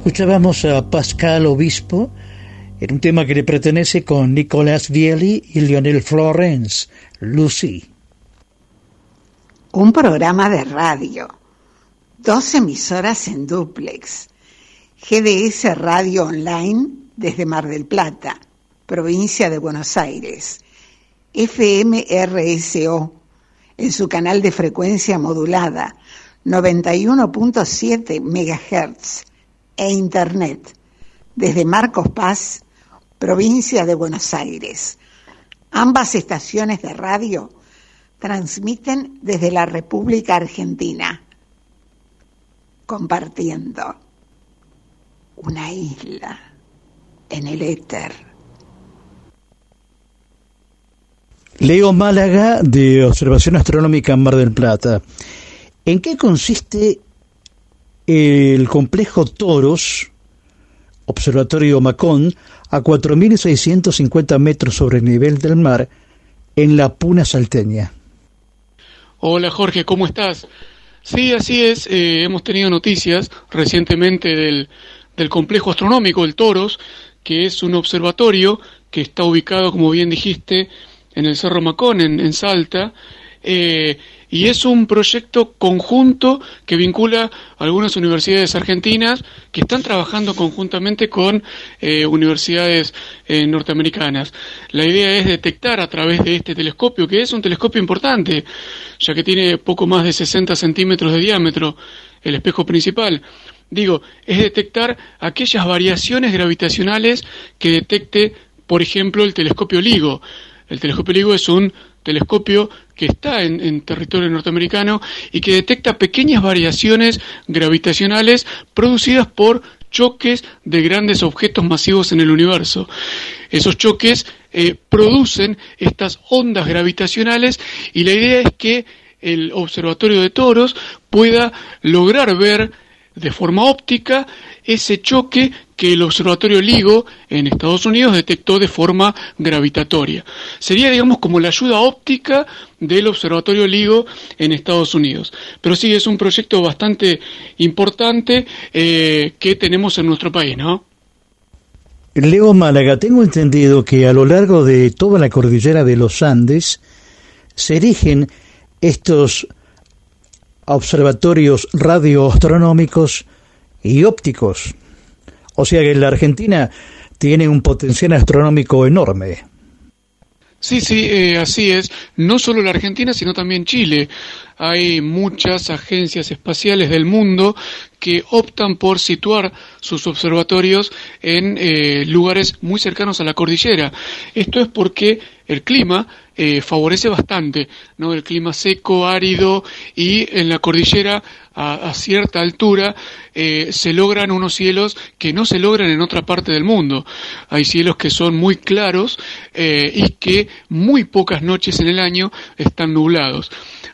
S7: Escuchábamos a Pascal Obispo en un tema que le pertenece con Nicolás Vieli y Lionel Florence, Lucy.
S8: Un programa de radio, dos emisoras en duplex, GDS Radio Online desde Mar del Plata, provincia de Buenos Aires, FMRSO en su canal de frecuencia modulada 91.7 MHz e Internet desde Marcos Paz,
S27: provincia de Buenos Aires. Ambas estaciones de radio transmiten desde la República Argentina, compartiendo una isla en el éter.
S7: Leo Málaga de Observación Astronómica en Mar del Plata. ¿En qué consiste el complejo Toros, Observatorio Macón, a 4.650 metros sobre el nivel del mar, en la Puna Salteña?
S28: Hola Jorge, ¿cómo estás? Sí, así es. eh, hemos tenido noticias recientemente del, del complejo astronómico, el Toros, que es un observatorio que está ubicado, como bien dijiste, en el Cerro Macón, en, Salta, eh, y es un proyecto conjunto que vincula algunas universidades argentinas que están trabajando conjuntamente con eh, universidades eh, norteamericanas. La idea es detectar a través de este telescopio, que es un telescopio importante, ya que tiene poco más de 60 centímetros de diámetro, el espejo principal. Digo, es detectar aquellas variaciones gravitacionales que detecte, por ejemplo, el telescopio LIGO. El telescopio LIGO es un telescopio que está en, territorio norteamericano y que detecta pequeñas variaciones gravitacionales producidas por choques de grandes objetos masivos en el universo. Esos choques eh, producen estas ondas gravitacionales y la idea es que el observatorio de toros pueda lograr ver de forma óptica ese choque que el observatorio LIGO en Estados Unidos detectó de forma gravitatoria. Sería, digamos, como la ayuda óptica del observatorio LIGO en Estados Unidos. Pero sí, es un proyecto bastante importante eh, que tenemos en nuestro país, ¿no?
S7: Leo Málaga, tengo entendido que a lo largo de toda la cordillera de los Andes se erigen estos observatorios radioastronómicos y ópticos. O sea que la Argentina tiene un potencial astronómico enorme.
S28: Sí, sí, eh, así es. No solo la Argentina, sino también Chile. Hay muchas agencias espaciales del mundo que optan por situar sus observatorios en eh, lugares muy cercanos a la cordillera. Esto es porque el clima eh, favorece bastante, ¿no? El clima seco, árido y en la cordillera a, cierta altura eh, se logran unos cielos que no se logran en otra parte del mundo. Hay cielos que son muy claros eh, y que muy pocas noches en el año están nublados.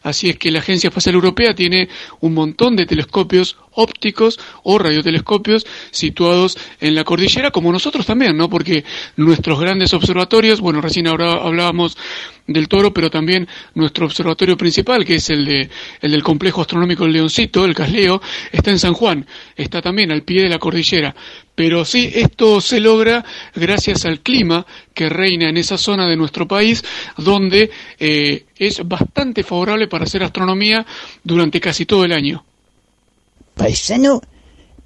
S28: Así es que la Agencia Espacial Europea tiene un montón de telescopios ópticos o radiotelescopios situados en la cordillera, como nosotros también, ¿no? Porque nuestros grandes observatorios, bueno, recién ahora hablábamos del Toro, pero también nuestro observatorio principal, que es el de el del complejo astronómico El Leoncito, el Casleo, está en San Juan, está también al pie de la cordillera. Pero sí, esto se logra gracias al clima que reina en esa zona de nuestro país, donde eh, es bastante favorable para hacer astronomía durante casi todo el año.
S4: Paisano,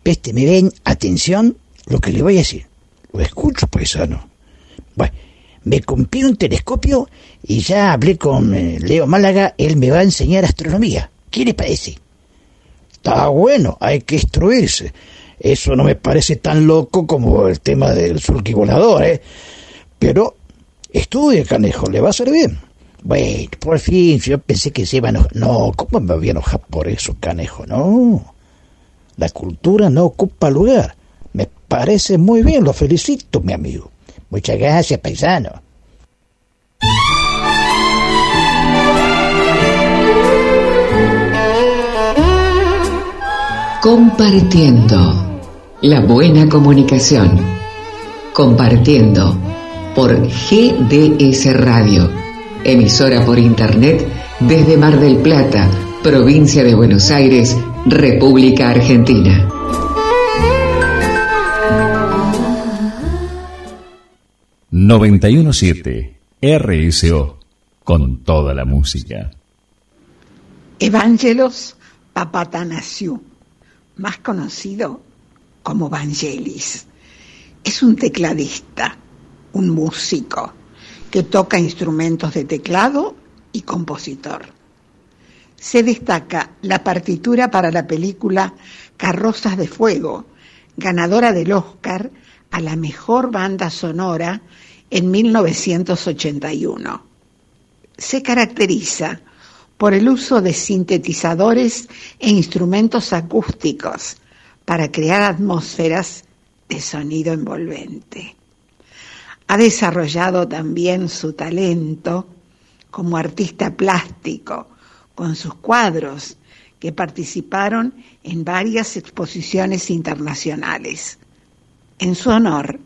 S4: peste, me ven, atención, lo que le voy a decir. Lo escucho, paisano. Bueno, me compré un telescopio y ya hablé con eh, Leo Málaga, él me va a enseñar astronomía. ¿Qué le parece? Está bueno, hay que instruirse. Eso no me parece tan loco como el tema del surquivolador, ¿eh? Pero estudie, canejo, le va a hacer bien. Bueno, por fin, yo pensé que se iba a enojar. No, ¿cómo me voy a enojar por eso, canejo? No. La cultura no ocupa lugar. Me parece muy bien, lo felicito, mi amigo. Muchas gracias, paisano.
S5: Compartiendo la buena comunicación. Compartiendo por GDS Radio, emisora por internet desde Mar del Plata, provincia de Buenos Aires, República Argentina.
S2: ...917... RSO... ...con toda la música.
S27: Evangelos Papatanasiu, más conocido como Vangelis. Es un tecladista, un músico, que toca instrumentos de teclado y compositor. Se destaca la partitura para la película Carrozas de Fuego, ganadora del Oscar
S8: a la mejor banda sonora en 1981. Se caracteriza por el uso de sintetizadores e instrumentos acústicos para crear atmósferas de sonido envolvente. Ha desarrollado también su talento como artista plástico con sus cuadros que participaron en varias exposiciones internacionales. En su honor,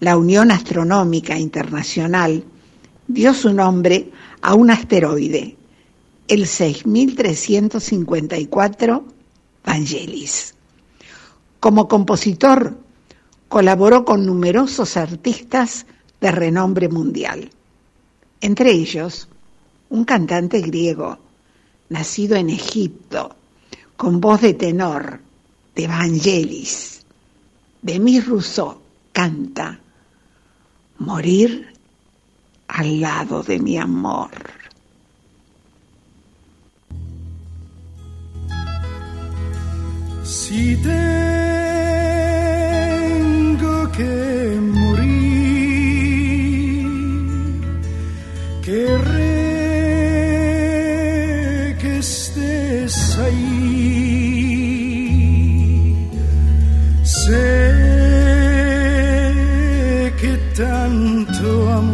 S8: la Unión Astronómica Internacional dio su nombre a un asteroide, el 6354 Vangelis. Como compositor, colaboró con numerosos artistas de renombre mundial, entre ellos un cantante griego, nacido en Egipto, con voz de tenor, de Vangelis. Demis Rousseau canta, morir al lado de mi amor.
S27: Si tengo que morir, querré que estés ahí. Sé que tanto amor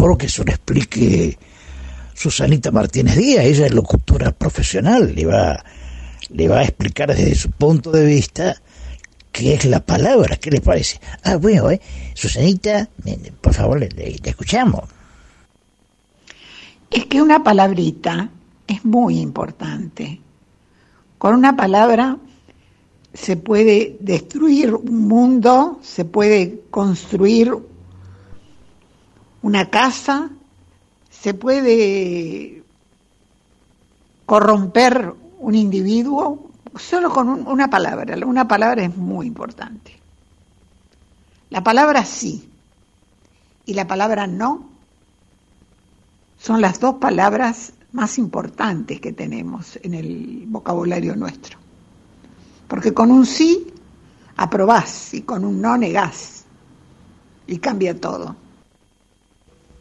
S4: mejor que se lo explique Susanita Martínez Díaz, ella es locutora profesional, le va, le va a explicar desde su punto de vista qué es la palabra, ¿qué le parece? Ah, bueno, eh, Susanita, por favor, le- le escuchamos.
S8: Es que una palabrita es muy importante. Con una palabra se puede destruir un mundo, se puede construir una casa, se puede corromper un individuo solo con un- una palabra. Una palabra es muy importante. La palabra sí y la palabra no son las dos palabras más importantes que tenemos en el vocabulario nuestro. Porque con un sí aprobás y con un no negás. Y cambia todo.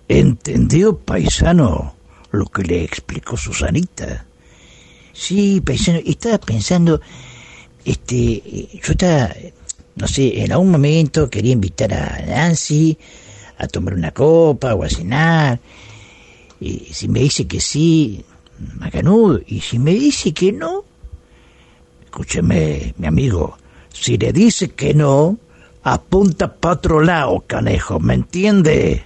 S4: ¿Entendió, paisano, lo que le explicó Susanita? Sí, paisano, estaba pensando, este, yo estaba, no sé, en algún momento quería invitar a Nancy a tomar una copa o a cenar. Y si me dice que sí, macanudo, y si me dice que no, escúcheme, mi amigo, si le dice que no, apunta para otro lado, canejo, ¿me entiende?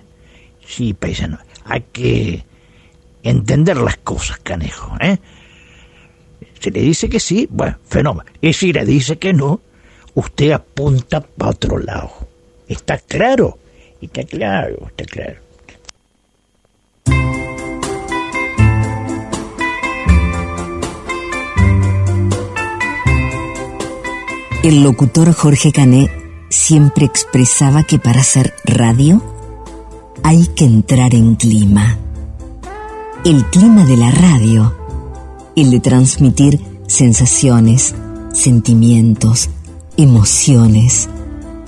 S4: Sí, paisano, hay que entender las cosas, canejo, ¿eh? Si le dice que sí, bueno, fenómeno. Y si le dice que no, usted apunta para otro lado. ¿Está claro? Está claro, está claro.
S29: El locutor Jorge Cané siempre expresaba que para hacer radio hay que entrar en clima. El clima de la radio, el de transmitir sensaciones, sentimientos, emociones,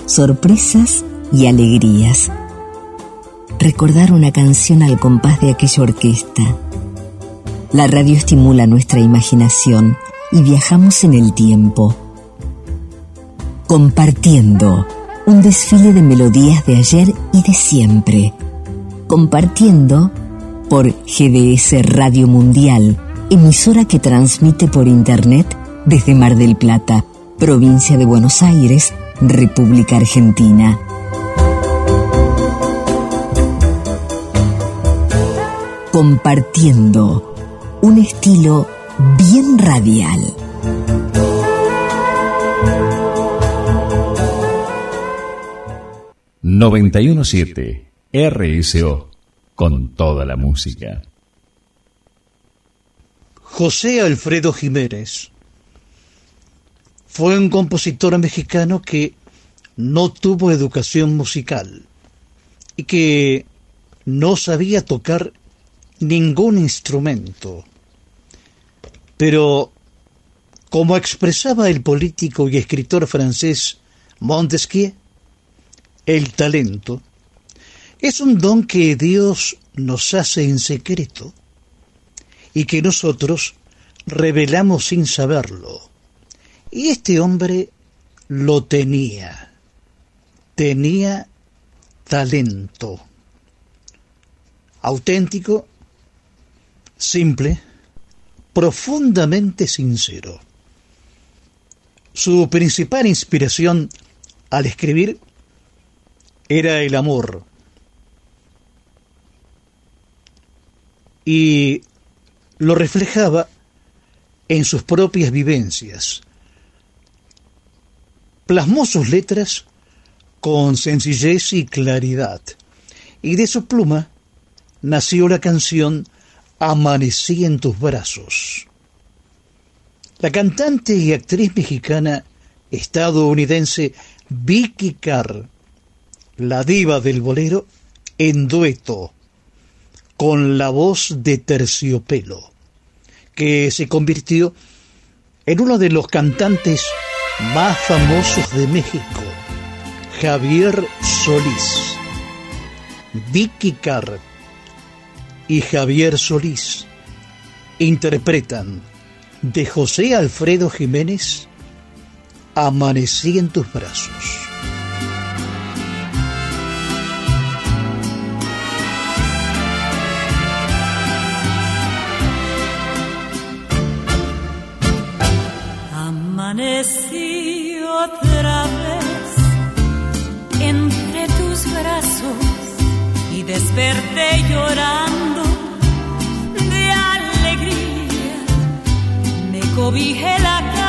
S29: sorpresas y alegrías. Recordar una canción al compás de aquella orquesta. La radio estimula nuestra imaginación y viajamos en el tiempo compartiendo un desfile de melodías de ayer y de siempre. Compartiendo por GDS Radio Mundial, emisora que transmite por Internet desde Mar del Plata, provincia de Buenos Aires, República Argentina. Compartiendo un estilo bien radial.
S30: ...917... RSO... ...con toda la música.
S7: José Alfredo Jiménez fue un compositor mexicano que no tuvo educación musical y que no sabía tocar ningún instrumento. Pero, como expresaba el político y escritor francés Montesquieu, el talento es un don que Dios nos hace en secreto y que nosotros revelamos sin saberlo. Y este hombre lo tenía, tenía talento, auténtico, simple, profundamente sincero. Su principal inspiración al escribir era el amor. Y lo reflejaba en sus propias vivencias. Plasmó sus letras con sencillez y claridad. Y de su pluma nació la canción Amanecí en tus brazos. La cantante y actriz mexicana estadounidense Vicky Carr, la diva del bolero, en dueto con la voz de Terciopelo, que se convirtió en uno de los cantantes más famosos de México, Javier Solís. Vicky Carr y Javier Solís interpretan de José Alfredo Jiménez Amanecí en tus brazos.
S31: Amanecí otra vez entre tus brazos y desperté llorando de alegría. Me cobijé la cara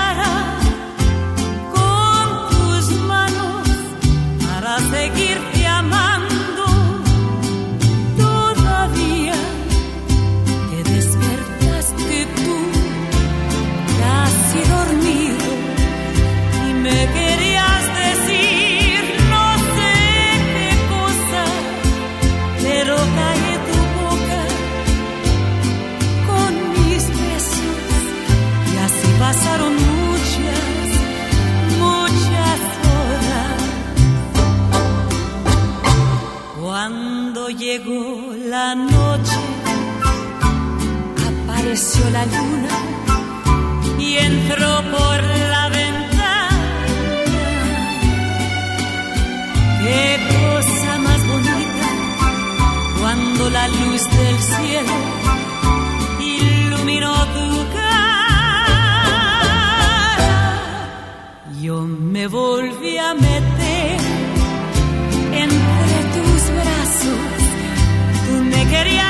S31: Llegó la noche, apareció la luna y entró por la ventana. Qué cosa más bonita cuando la luz del cielo iluminó tu cara. Yo me volví a meter entre Tú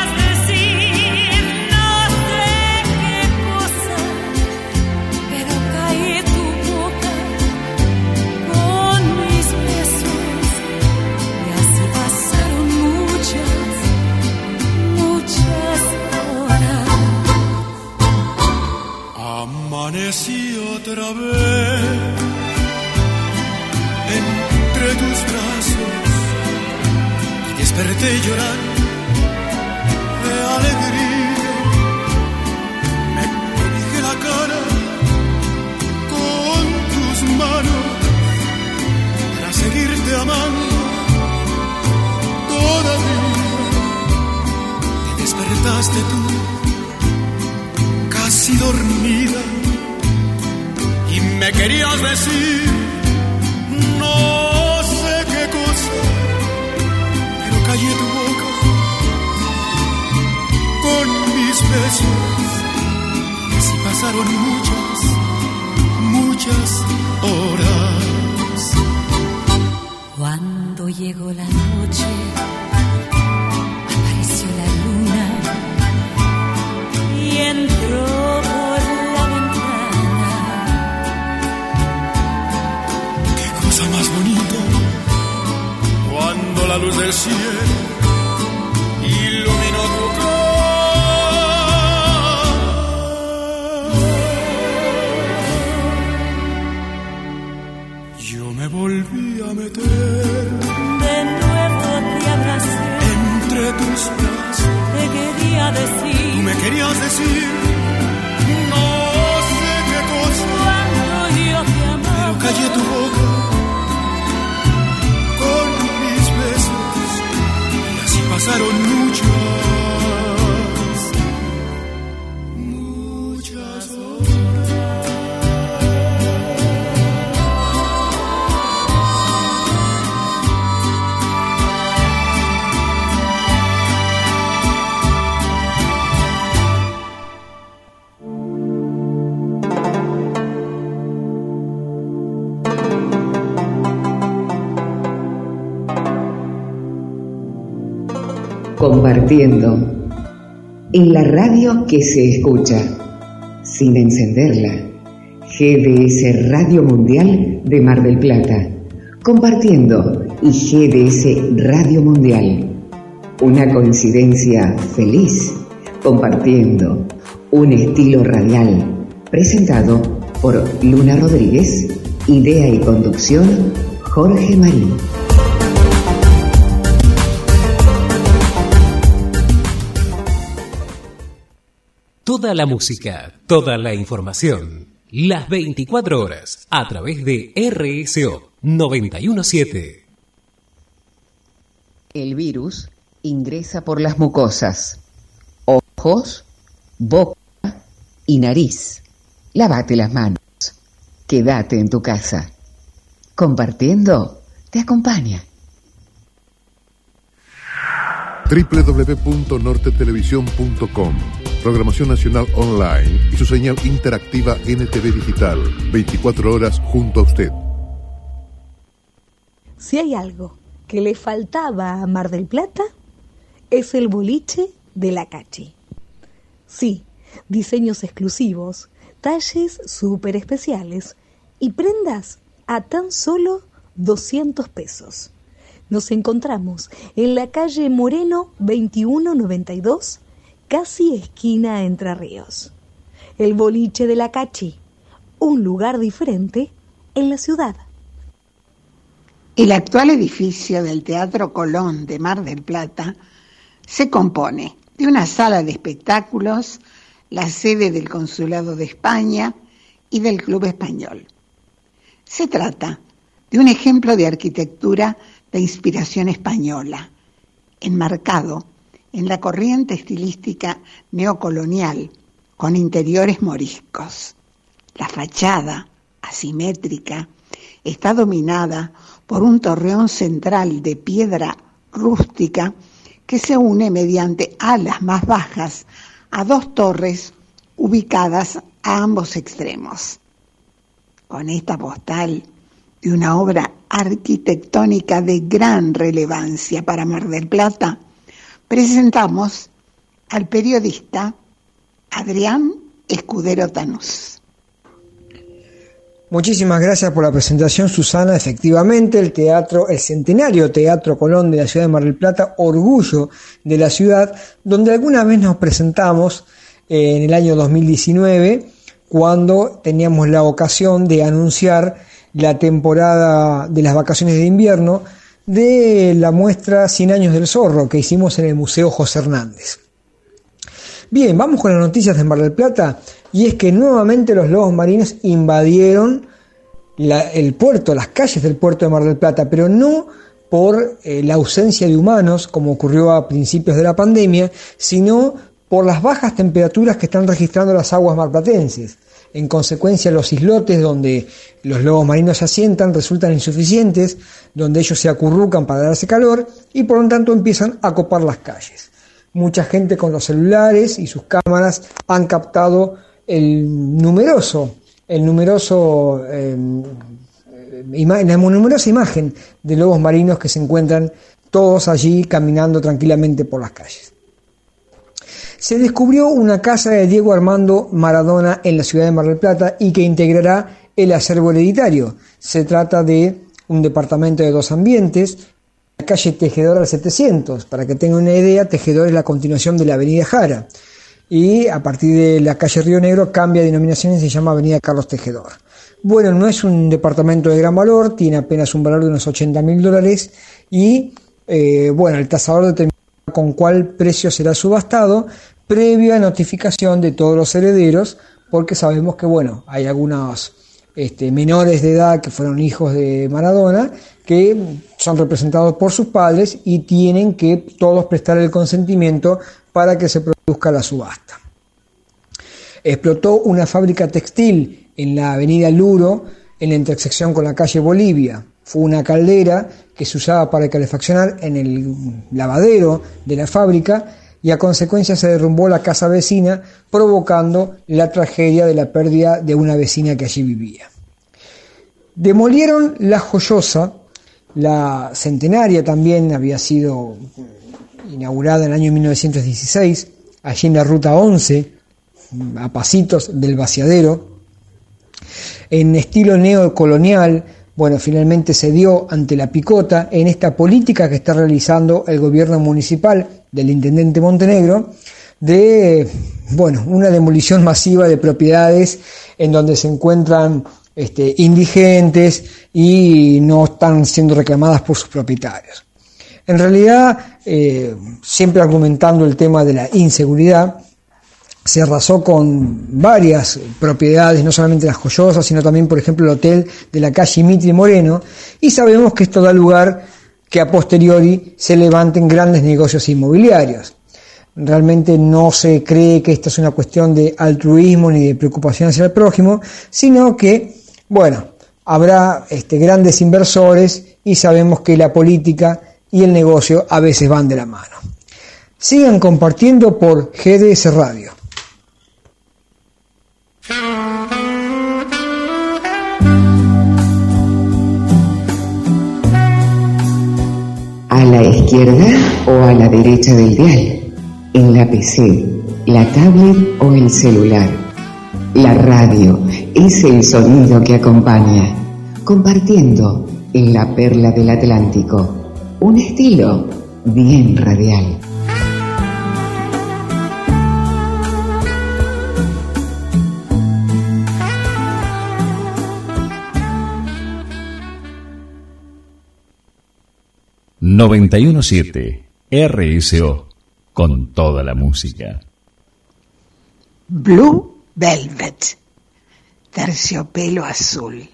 S5: Compartiendo. En la radio que se escucha, sin encenderla. GDS Radio Mundial de Mar del Plata. Compartiendo y GDS Radio Mundial. Una coincidencia feliz. Compartiendo. Un estilo radial. Presentado por Luna Rodríguez. Idea y conducción Jorge Marín.
S32: Toda la música, toda la información, las 24 horas a través de RSO 917.
S5: El virus ingresa por las mucosas, ojos, boca y nariz. Lávate las manos. Quédate en tu casa. Compartiendo te acompaña.
S10: www.nortetelevisión.com Programación Nacional Online y su señal interactiva NTV Digital. 24 horas junto a usted.
S11: Si hay algo que le faltaba a Mar del Plata, es el boliche de la Cachi. Sí, diseños exclusivos, talles súper especiales y prendas a tan solo 200 pesos. Nos encontramos en la calle Moreno 2192, casi esquina Entre Ríos. El boliche de la Cachi, un lugar diferente en la ciudad.
S8: El actual edificio del Teatro Colón de Mar del Plata se compone de una sala de espectáculos, la sede del Consulado de España y del Club Español. Se trata de un ejemplo de arquitectura de inspiración española, enmarcado en la corriente estilística neocolonial con interiores moriscos. La fachada, asimétrica, está dominada por un torreón central de piedra rústica que se une mediante alas más bajas a dos torres ubicadas a ambos extremos. Con esta postal de una obra arquitectónica de gran relevancia para Mar del Plata, presentamos al periodista Adrián Escudero Tanús.
S33: Muchísimas gracias por la presentación, Susana. Efectivamente, el teatro, el centenario Teatro Colón de la ciudad de Mar del Plata, orgullo de la ciudad, donde alguna vez nos presentamos eh, en el año 2019, cuando teníamos la ocasión de anunciar la temporada de las vacaciones de invierno de la muestra 100 años del zorro que hicimos en el Museo José Hernández. Bien, vamos con las noticias de Mar del Plata y es que nuevamente los lobos marinos invadieron el puerto, las calles del puerto de Mar del Plata, pero no por eh, la ausencia de humanos, como ocurrió a principios de la pandemia, sino por las bajas temperaturas que están registrando las aguas marplatenses. En consecuencia, los islotes donde los lobos marinos se asientan resultan insuficientes, donde ellos se acurrucan para darse calor y por lo tanto empiezan a copar las calles. Mucha gente con los celulares y sus cámaras han captado el numeroso, el numeroso, eh, ima- la numerosa imagen de lobos marinos que se encuentran todos allí caminando tranquilamente por las calles. Se descubrió una casa de Diego Armando Maradona en la ciudad de Mar del Plata y que integrará el acervo hereditario. Se trata de un departamento de dos ambientes, la calle Tejedor al 700. Para que tengan una idea, Tejedor es la continuación de la avenida Jara. Y a partir de la calle Río Negro cambia de denominación y se llama Avenida Carlos Tejedor. Bueno, no es un departamento de gran valor, tiene apenas un valor de unos 80 mil dólares y eh, bueno, el tasador determina con cuál precio será subastado previa notificación de todos los herederos porque sabemos que bueno, hay algunos este, menores de edad que fueron hijos de Maradona que son representados por sus padres y tienen que todos prestar el consentimiento para que se produzca la subasta. Explotó una fábrica textil en la avenida Luro, en la intersección con la calle Bolivia. Fue una caldera que se usaba para calefaccionar en el lavadero de la fábrica y a consecuencia se derrumbó la casa vecina, provocando la tragedia de la pérdida de una vecina que allí vivía. Demolieron la joyosa, la centenaria también había sido inaugurada en el año 1916, allí en la ruta 11, a pasitos del vaciadero, en estilo neocolonial, bueno, finalmente se dio ante la picota en esta política que está realizando el gobierno municipal del intendente Montenegro de, bueno, una demolición masiva de propiedades en donde se encuentran este, indigentes y no están siendo reclamadas por sus propietarios. En realidad, eh, siempre argumentando el tema de la inseguridad, se arrasó con varias propiedades, no solamente las joyosas, sino también, por ejemplo, el hotel de la calle Mitri Moreno, y sabemos que esto da lugar que a posteriori se levanten grandes negocios inmobiliarios. Realmente no se cree que esta es una cuestión de altruismo ni de preocupación hacia el prójimo, sino que Bueno, habrá este, grandes inversores y sabemos que la política y el negocio a veces van de la mano. Sigan compartiendo por GDS Radio.
S5: La izquierda o a la derecha del dial? ¿En la PC, la tablet o el celular? La radio es el sonido que acompaña, compartiendo en la perla del Atlántico, un estilo bien radial.
S30: ...917... RSO... ...con toda la música.
S8: Blue Velvet, Terciopelo Azul.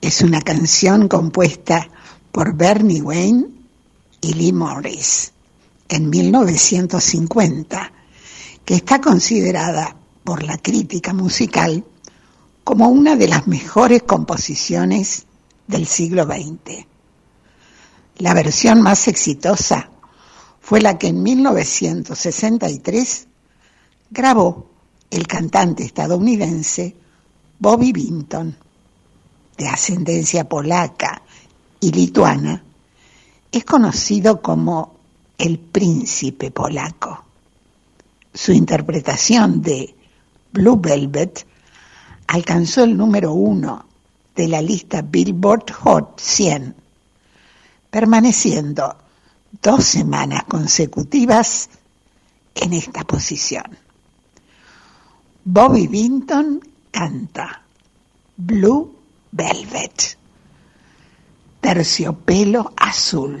S8: Es una canción compuesta por Bernie Wayne y Lee Morris en 1950, que está considerada por la crítica musical como una de las mejores composiciones del siglo XX. La versión más exitosa fue la que en 1963 grabó el cantante estadounidense Bobby Vinton, de ascendencia polaca y lituana, es conocido como el príncipe polaco. Su interpretación de Blue Velvet alcanzó el número uno de la lista Billboard Hot 100, permaneciendo dos semanas consecutivas en esta posición. Bobby Vinton canta Blue Velvet, terciopelo azul.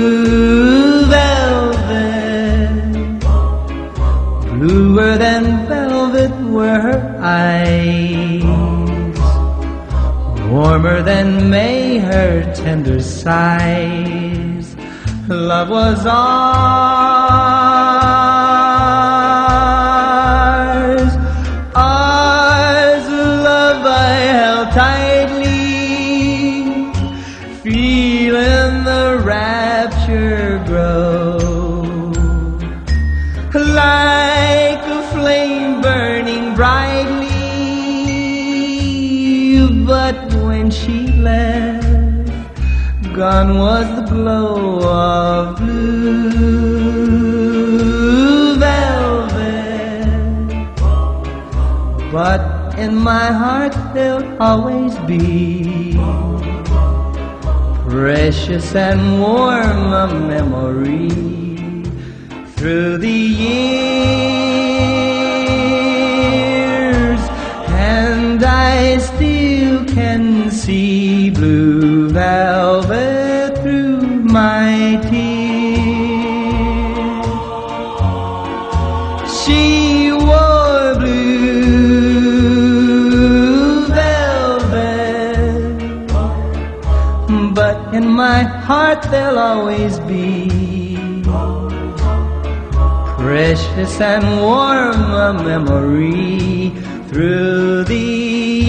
S3: bluer than velvet were her eyes, warmer than May her tender sighs. Love was ours, But when she left, gone was the glow of blue velvet. But in my heart there'll always be precious and warm a memory through the years, and I still see blue velvet through my tears. She wore blue velvet, but in my heart there'll always be precious and warm a memory through the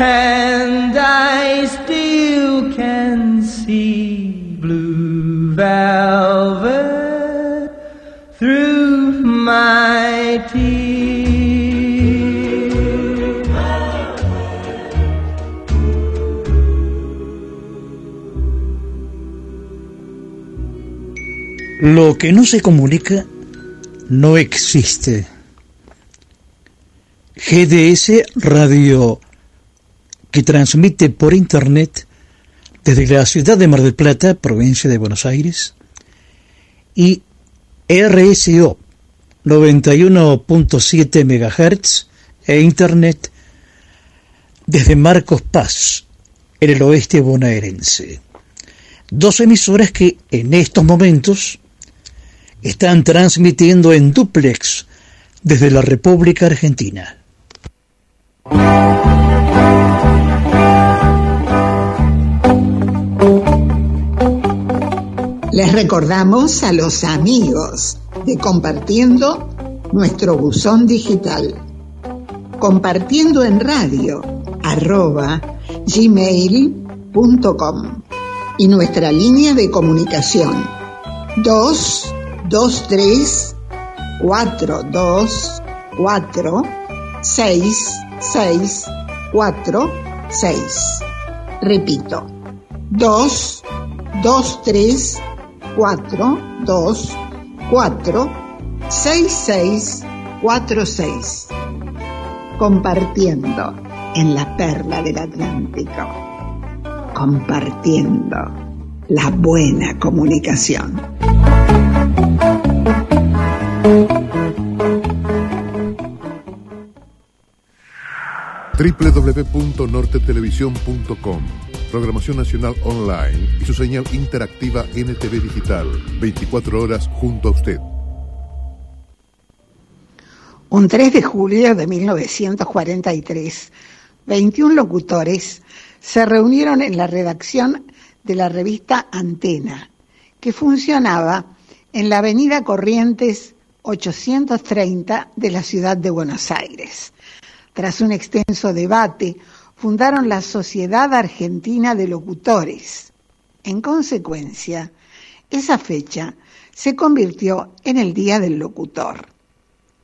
S3: and I still can see blue velvet through my tears.
S7: Lo que no se comunica no existe. GDS Radio que transmite por Internet desde la ciudad de Mar del Plata, provincia de Buenos Aires, y RSO 91.7 MHz e Internet desde Marcos Paz, en el oeste bonaerense. Dos emisoras que en estos momentos están transmitiendo en duplex desde la República Argentina.
S8: Les recordamos a los amigos de Compartiendo nuestro buzón digital. Compartiendo en radio arroba gmail.com y nuestra línea de comunicación 223 424 6646. Repito, 2 2 3 4 2 4 6 6 4 6 compartiendo en la perla del Atlántico. Compartiendo la buena comunicación
S10: www.nortetelevisión.com Programación Nacional Online y su señal interactiva NTV Digital, 24 horas junto a usted.
S8: Un 3 de julio de 1943, 21 locutores se reunieron en la redacción de la revista Antena, que funcionaba en la avenida Corrientes 830 de la ciudad de Buenos Aires. Tras un extenso debate, fundaron la Sociedad Argentina de Locutores. En consecuencia, esa fecha se convirtió en el Día del Locutor.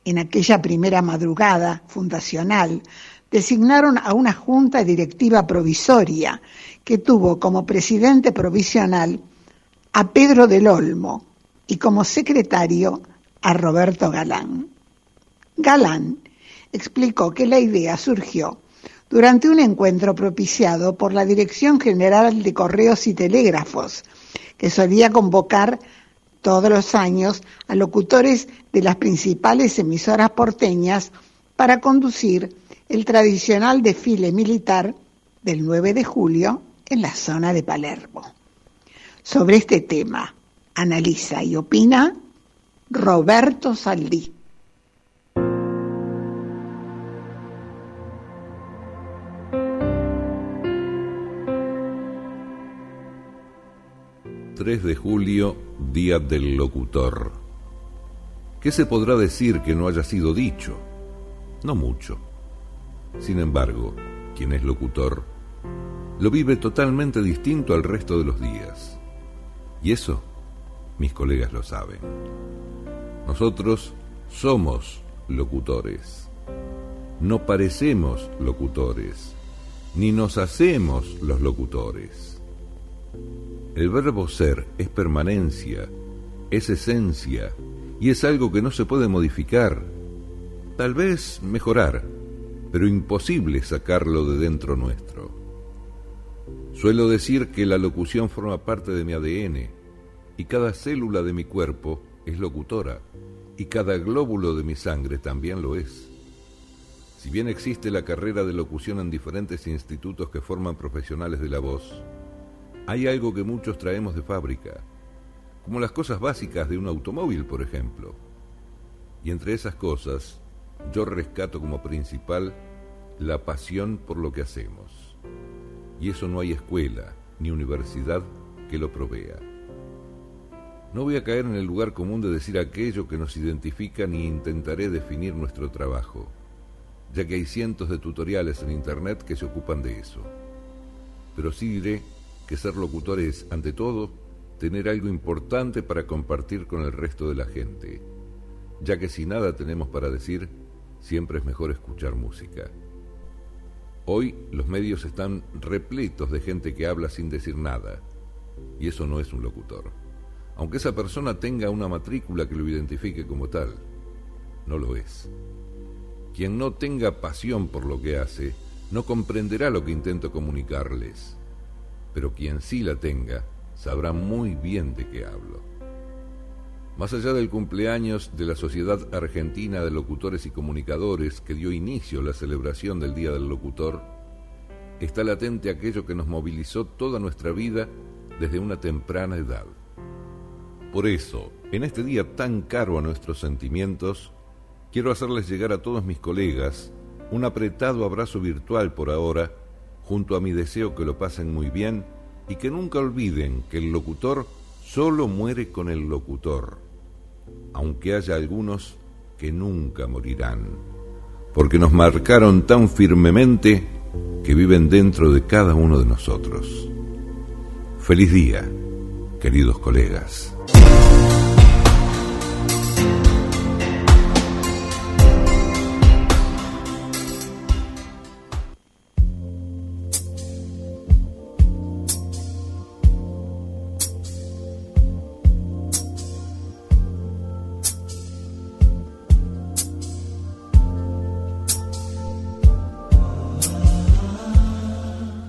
S8: En aquella primera madrugada fundacional, designaron a una junta directiva provisoria que tuvo como presidente provisional a Pedro del Olmo y como secretario a Roberto Galán. Galán explicó que la idea surgió durante un encuentro propiciado por la Dirección General de Correos y Telégrafos, que solía convocar todos los años a locutores de las principales emisoras porteñas para conducir el tradicional desfile militar del 9 de julio en la zona de Palermo. Sobre este tema analiza y opina Roberto Saldí.
S23: 3 de julio, Día del Locutor. ¿Qué se podrá decir que no haya sido dicho? No mucho. Sin embargo, quien es locutor lo vive totalmente distinto al resto de los días. Y eso, mis colegas lo saben. Nosotros somos locutores. No parecemos locutores, ni nos hacemos los locutores. El verbo ser es permanencia, es esencia y es algo que no se puede modificar. Tal vez mejorar, pero imposible sacarlo de dentro nuestro. Suelo decir que la locución forma parte de mi ADN y cada célula de mi cuerpo es locutora y cada glóbulo de mi sangre también lo es. Si bien existe la carrera de locución en diferentes institutos que forman profesionales de la voz, hay algo que muchos traemos de fábrica, como las cosas básicas de un automóvil, por ejemplo. Y entre esas cosas, yo rescato como principal la pasión por lo que hacemos. Y eso no hay escuela ni universidad que lo provea. No voy a caer en el lugar común de decir aquello que nos identifica ni intentaré definir nuestro trabajo, ya que hay cientos de tutoriales en Internet que se ocupan de eso. Pero sí diré que ser locutor es, ante todo, tener algo importante para compartir con el resto de la gente, ya que si nada tenemos para decir, siempre es mejor escuchar música. Hoy los medios están repletos de gente que habla sin decir nada, y eso no es un locutor. Aunque esa persona tenga una matrícula que lo identifique como tal, no lo es. Quien no tenga pasión por lo que hace, no comprenderá lo que intento comunicarles, pero quien sí la tenga sabrá muy bien de qué hablo. Más allá del cumpleaños de la Sociedad Argentina de Locutores y Comunicadores que dio inicio a la celebración del Día del Locutor, está latente aquello que nos movilizó toda nuestra vida desde una temprana edad. Por eso, en este día tan caro a nuestros sentimientos, quiero hacerles llegar a todos mis colegas un apretado abrazo virtual por ahora, junto a mi deseo que lo pasen muy bien y que nunca olviden que el locutor solo muere con el locutor, aunque haya algunos que nunca morirán, porque nos marcaron tan firmemente que viven dentro de cada uno de nosotros. Feliz día, queridos colegas.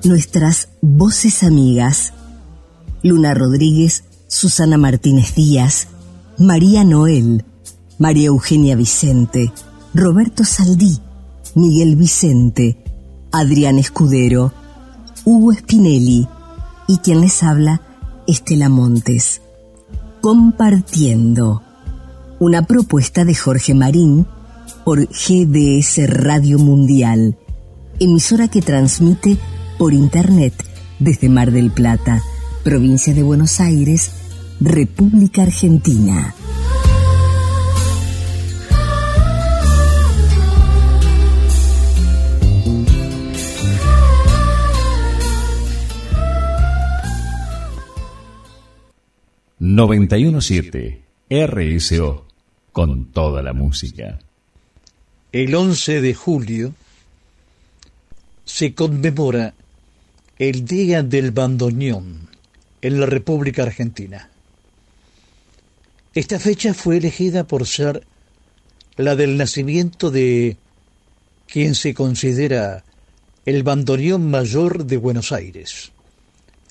S29: Nuestras voces amigas. Luna Rodríguez, Susana Martínez Díaz, María Noel, María Eugenia Vicente, Roberto Saldí, Miguel Vicente, Adrián Escudero, Hugo Spinelli y quien les habla, Estela Montes. Compartiendo. Una propuesta de Jorge Marín por GDS Radio Mundial, emisora que transmite por Internet desde Mar del Plata, provincia de Buenos Aires, República Argentina.
S30: ...917 RSO... ...con toda la música.
S7: El 11 de julio se conmemora el Día del Bandoneón en la República Argentina. Esta fecha fue elegida por ser la del nacimiento de quien se considera el bandoneón mayor de Buenos Aires,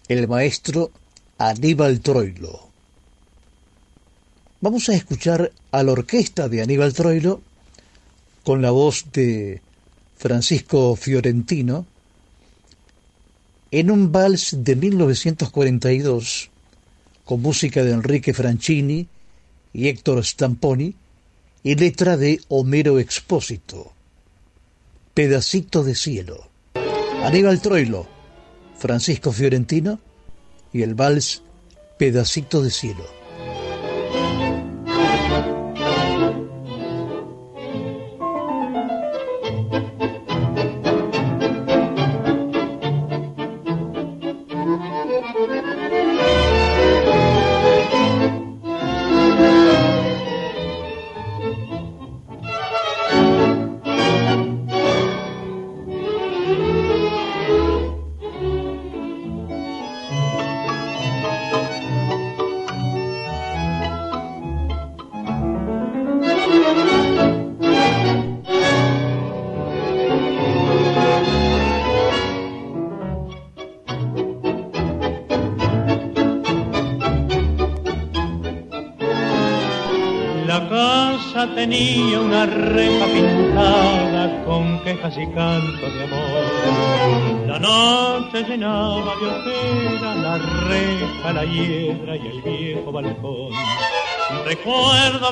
S7: el maestro Aníbal Troilo. Vamos a escuchar a la orquesta de Aníbal Troilo con la voz de Francisco Fiorentino en un vals de 1942 con música de Enrique Franchini y Héctor Stamponi y letra de Homero Expósito. Pedacito de cielo. Aníbal Troilo, Francisco Fiorentino y el vals Pedacito de cielo.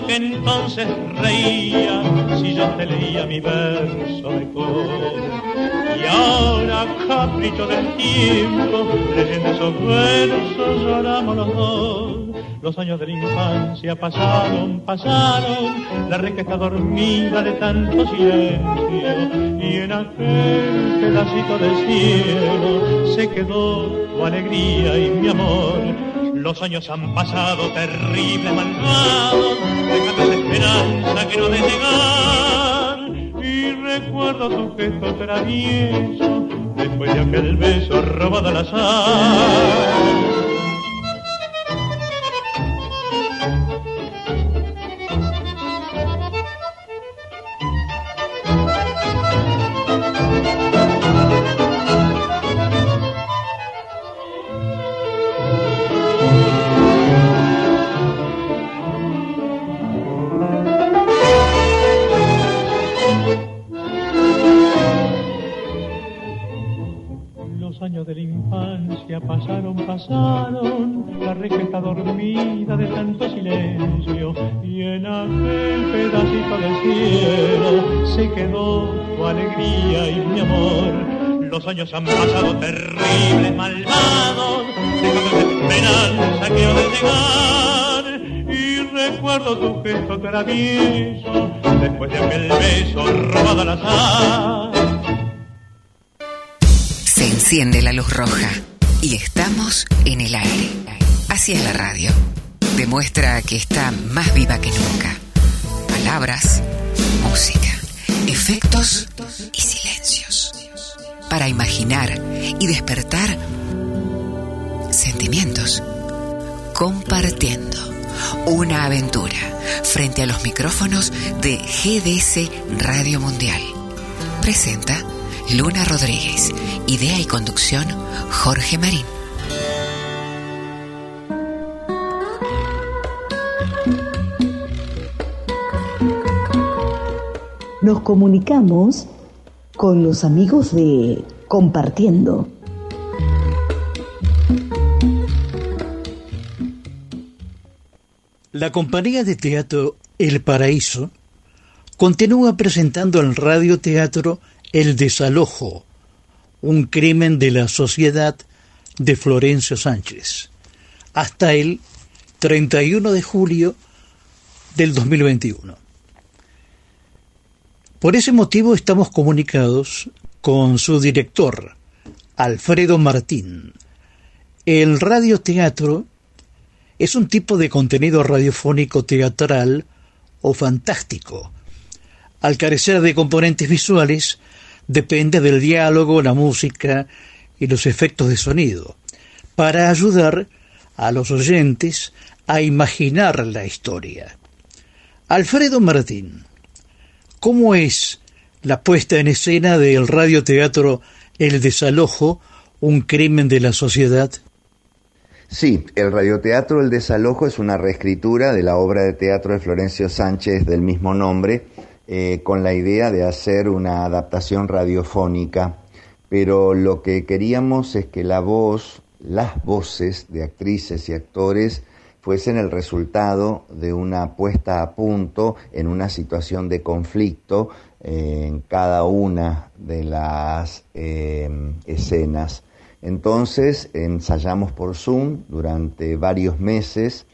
S34: Que entonces reía si yo te leía mi verso mejor. Y ahora, capricho del tiempo, leyendo esos versos lloramos los dos. Los años de la infancia pasaron, pasaron, la reja dormida de tanto silencio. Y en aquel pedacito de cielo se quedó tu alegría y mi amor. Los años han pasado terrible, malvados, déjame la esperanza que no de negar. Y recuerdo tu gesto travieso, después de aquel beso robado al azar. Pasaron, la reja está dormida de tanto silencio y en aquel pedacito del cielo se quedó tu alegría y mi amor. Los años han pasado terribles, malvados, dejando esperanza que ha de llegar y recuerdo tu gesto travieso después de aquel beso robado al azar.
S35: Se enciende la luz roja y estamos en el aire. Así es la radio. Demuestra que está más viva que nunca. Palabras, música, efectos y silencios. Para imaginar y despertar sentimientos. Compartiendo una aventura frente a los micrófonos de GDS Radio Mundial. Presenta Luna Rodríguez. Idea y conducción Jorge Marín.
S29: Nos comunicamos con los amigos de Compartiendo.
S7: La compañía de teatro El Paraíso continúa presentando el radioteatro El Desalojo, un crimen de la sociedad de Florencio Sánchez, hasta el 31 de julio del 2021. Por ese motivo estamos comunicados con su director, Alfredo Martín. El radioteatro es un tipo de contenido radiofónico teatral o fantástico. Al carecer de componentes visuales, depende del diálogo, la música y los efectos de sonido, para ayudar a los oyentes a imaginar la historia. Alfredo Martín, ¿cómo es la puesta en escena del radioteatro El desalojo, un crimen de la sociedad?
S36: Sí, el radioteatro El desalojo es una reescritura de la obra de teatro de Florencio Sánchez del mismo nombre, eh, con la idea de hacer una adaptación radiofónica. Pero lo que queríamos es que la voz, las voces de actrices y actores fuesen el resultado de una puesta a punto en una situación de conflicto eh, en cada una de las eh, escenas. Entonces ensayamos por Zoom durante varios meses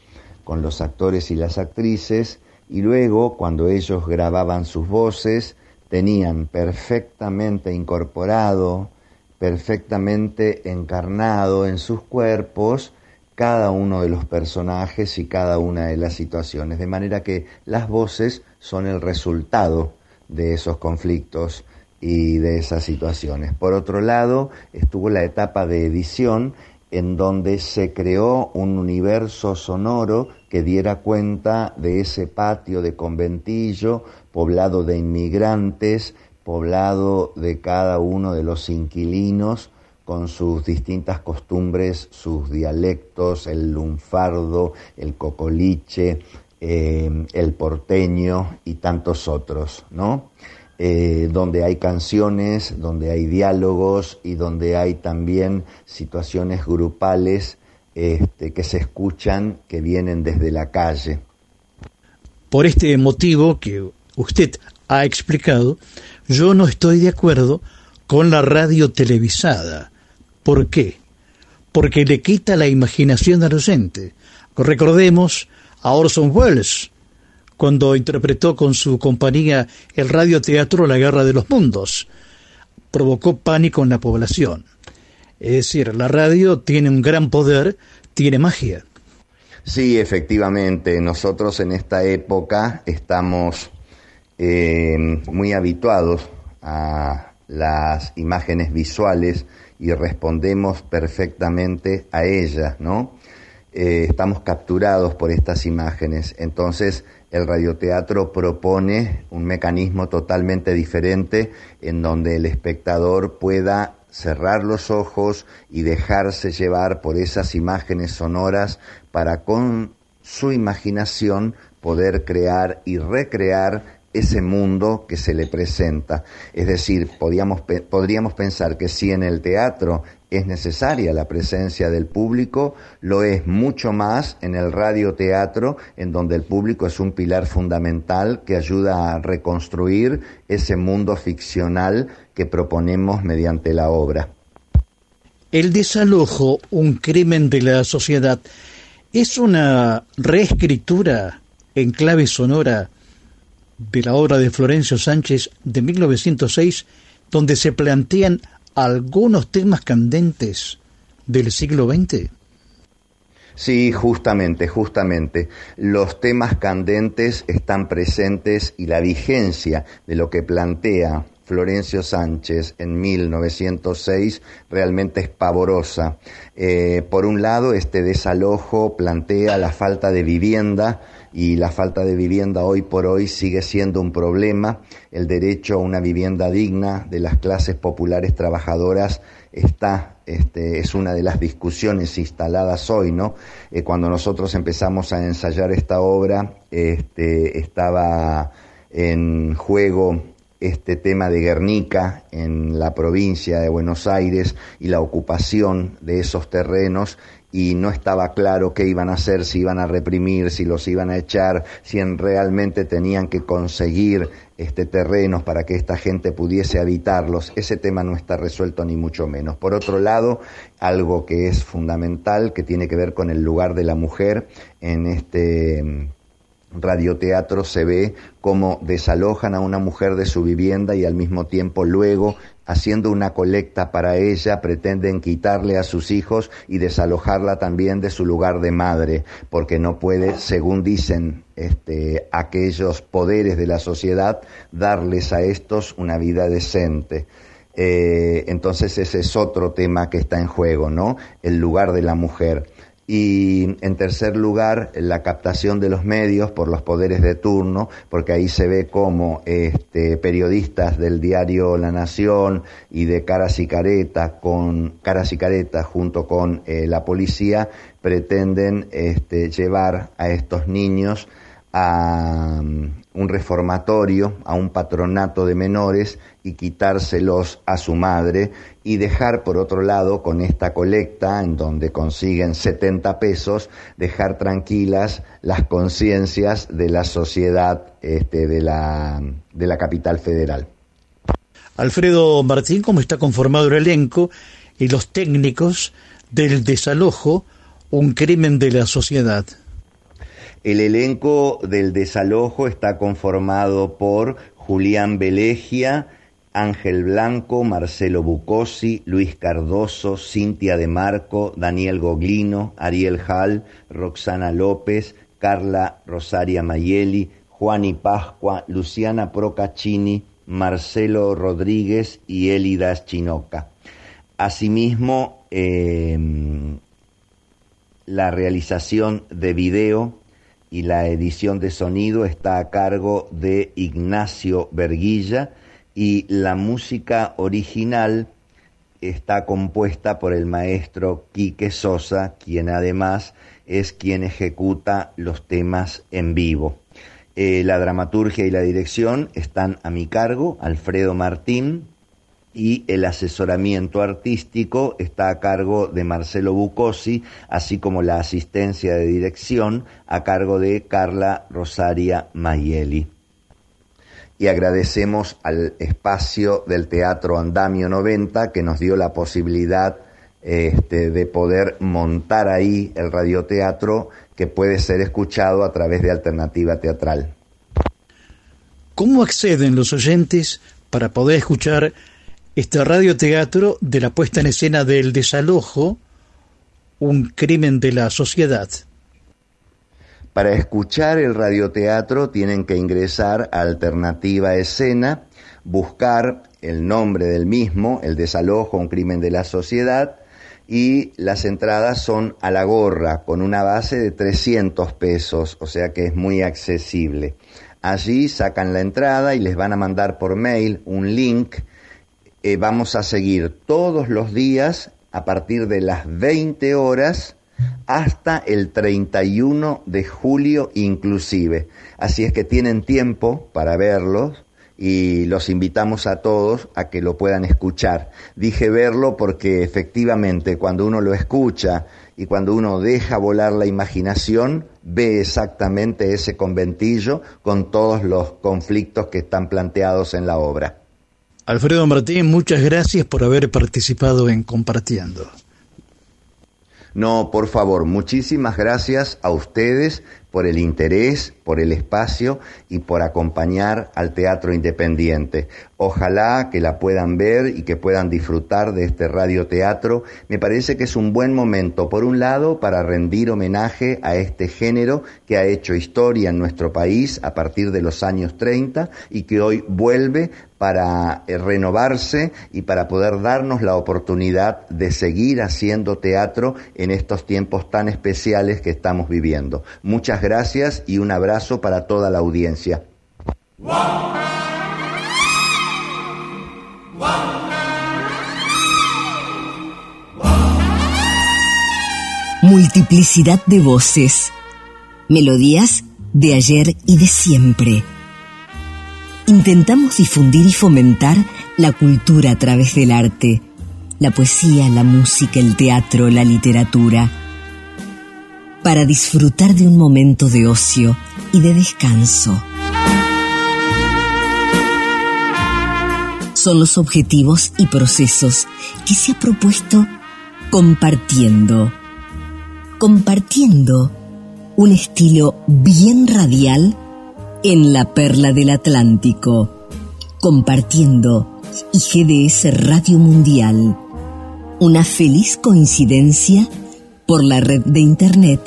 S36: con los actores y las actrices y luego cuando ellos grababan sus voces tenían perfectamente incorporado, perfectamente encarnado en sus cuerpos cada uno de los personajes y cada una de las situaciones, de manera que las voces son el resultado de esos conflictos y de esas situaciones. Por otro lado, estuvo la etapa de edición en donde se creó un universo sonoro que diera cuenta de ese patio de conventillo poblado de inmigrantes, poblado de cada uno de los inquilinos con sus distintas costumbres, sus dialectos, el lunfardo, el cocoliche, eh, el porteño y tantos otros, ¿no? Eh, donde hay canciones, donde hay diálogos y donde hay también situaciones grupales este, que se escuchan, que vienen desde la calle.
S7: Por este motivo que usted ha explicado, yo no estoy de acuerdo con la radio televisada. ¿Por qué? Porque le quita la imaginación al oyente. Recordemos a Orson Welles, cuando interpretó con su compañía el radioteatro La Guerra de los Mundos. Provocó pánico en la población. Es decir, la radio tiene un gran poder, tiene magia.
S36: Sí, efectivamente, nosotros en esta época estamos eh, muy habituados a las imágenes visuales y respondemos perfectamente a ellas, ¿no? Eh, estamos capturados por estas imágenes. Entonces, el radioteatro propone un mecanismo totalmente diferente en donde el espectador pueda cerrar los ojos y dejarse llevar por esas imágenes sonoras para con su imaginación poder crear y recrear ese mundo que se le presenta. Es decir, podríamos, pensar que si en el teatro es necesaria la presencia del público, lo es mucho más en el radioteatro, en donde el público es un pilar fundamental que ayuda a reconstruir ese mundo ficcional que proponemos mediante la obra.
S7: El desalojo, un crimen de la sociedad, es una reescritura en clave sonora de la obra de Florencio Sánchez de 1906, donde se plantean algunos temas candentes del siglo XX?
S36: Sí, justamente, justamente. Los temas candentes están presentes y la vigencia de lo que plantea Florencio Sánchez en 1906 realmente es pavorosa. Eh, por un lado, este desalojo plantea la falta de vivienda, y la falta de vivienda hoy por hoy sigue siendo un problema. El derecho a una vivienda digna de las clases populares trabajadoras está, este, es una de las discusiones instaladas hoy, ¿no? Eh, cuando nosotros empezamos a ensayar esta obra, este, estaba en juego este tema de Guernica en la provincia de Buenos Aires y la ocupación de esos terrenos y no estaba claro qué iban a hacer, si iban a reprimir, si los iban a echar, si realmente tenían que conseguir este terrenos para que esta gente pudiese habitarlos. Ese tema no está resuelto ni mucho menos. Por otro lado, algo que es fundamental, que tiene que ver con el lugar de la mujer en este mm, radioteatro se ve cómo desalojan a una mujer de su vivienda y al mismo tiempo luego haciendo una colecta para ella, pretenden quitarle a sus hijos y desalojarla también de su lugar de madre, porque no puede, según dicen este, aquellos poderes de la sociedad, darles a estos una vida decente. Eh, entonces ese es otro tema que está en juego, ¿no? El lugar de la mujer y en tercer lugar la captación de los medios por los poderes de turno, porque ahí se ve cómo este, periodistas del diario La Nación y de Caras y Careta, con Caras y Careta junto con eh, la policía pretenden este, llevar a estos niños a um, un reformatorio, a un patronato de menores y quitárselos a su madre y dejar por otro lado con esta colecta en donde consiguen 70 pesos, dejar tranquilas las conciencias de la sociedad este, de, la, de la capital federal.
S7: Alfredo Martín, ¿cómo está conformado el elenco y los técnicos del desalojo, un crimen de la sociedad?
S36: El elenco del desalojo está conformado por Julián Belegia, Ángel Blanco, Marcelo Bucosi, Luis Cardoso, Cintia de Marco, Daniel Goglino, Ariel Hall, Roxana López, Carla Rosaria Mayeli, Juani Pascua, Luciana Procaccini, Marcelo Rodríguez y Elidas Chinoca. Asimismo, eh, la realización de video y la edición de sonido está a cargo de Ignacio Verguilla y la música original está compuesta por el maestro Quique Sosa, quien además es quien ejecuta los temas en vivo. Eh, la dramaturgia y la dirección están a mi cargo, Alfredo Martín, y el asesoramiento artístico está a cargo de Marcelo Bucosi, así como la asistencia de dirección a cargo de Carla Rosaria Mayeli. Y agradecemos al espacio del Teatro Andamio 90 que nos dio la posibilidad este, de poder montar ahí el radioteatro que puede ser escuchado a través de Alternativa Teatral.
S7: ¿Cómo acceden los oyentes para poder escuchar este radioteatro de la puesta en escena del desalojo, un crimen de la sociedad.
S36: Para escuchar el radioteatro tienen que ingresar a Alternativa Escena, buscar el nombre del mismo, el desalojo, un crimen de la sociedad, y las entradas son a la gorra, con una base de 300 pesos, o sea que es muy accesible. Allí sacan la entrada y les van a mandar por mail un link eh, vamos a seguir todos los días a partir de las 20 horas hasta el 31 de julio inclusive. Así es que tienen tiempo para verlos y los invitamos a todos a que lo puedan escuchar. Dije verlo porque efectivamente cuando uno lo escucha y cuando uno deja volar la imaginación, ve exactamente ese conventillo con todos los conflictos que están planteados en la obra.
S7: Alfredo Martín, muchas gracias por haber participado en Compartiendo.
S36: No, por favor, muchísimas gracias a ustedes por el interés, por el espacio y por acompañar al teatro independiente. Ojalá que la puedan ver y que puedan disfrutar de este radioteatro. Me parece que es un buen momento, por un lado, para rendir homenaje a este género que ha hecho historia en nuestro país a partir de los años 30 y que hoy vuelve para eh, renovarse y para poder darnos la oportunidad de seguir haciendo teatro en estos tiempos tan especiales que estamos viviendo. Muchas gracias y un abrazo para toda la audiencia.
S29: Multiplicidad de voces. Melodías de ayer y de siempre. Intentamos difundir y fomentar la cultura a través del arte, la poesía, la música, el teatro, la literatura, para disfrutar de un momento de ocio y de descanso. Son los objetivos y procesos que se ha propuesto compartiendo. Compartiendo un estilo bien radial en la perla del Atlántico. Compartiendo y GDS Radio Mundial. Una feliz coincidencia por la red de Internet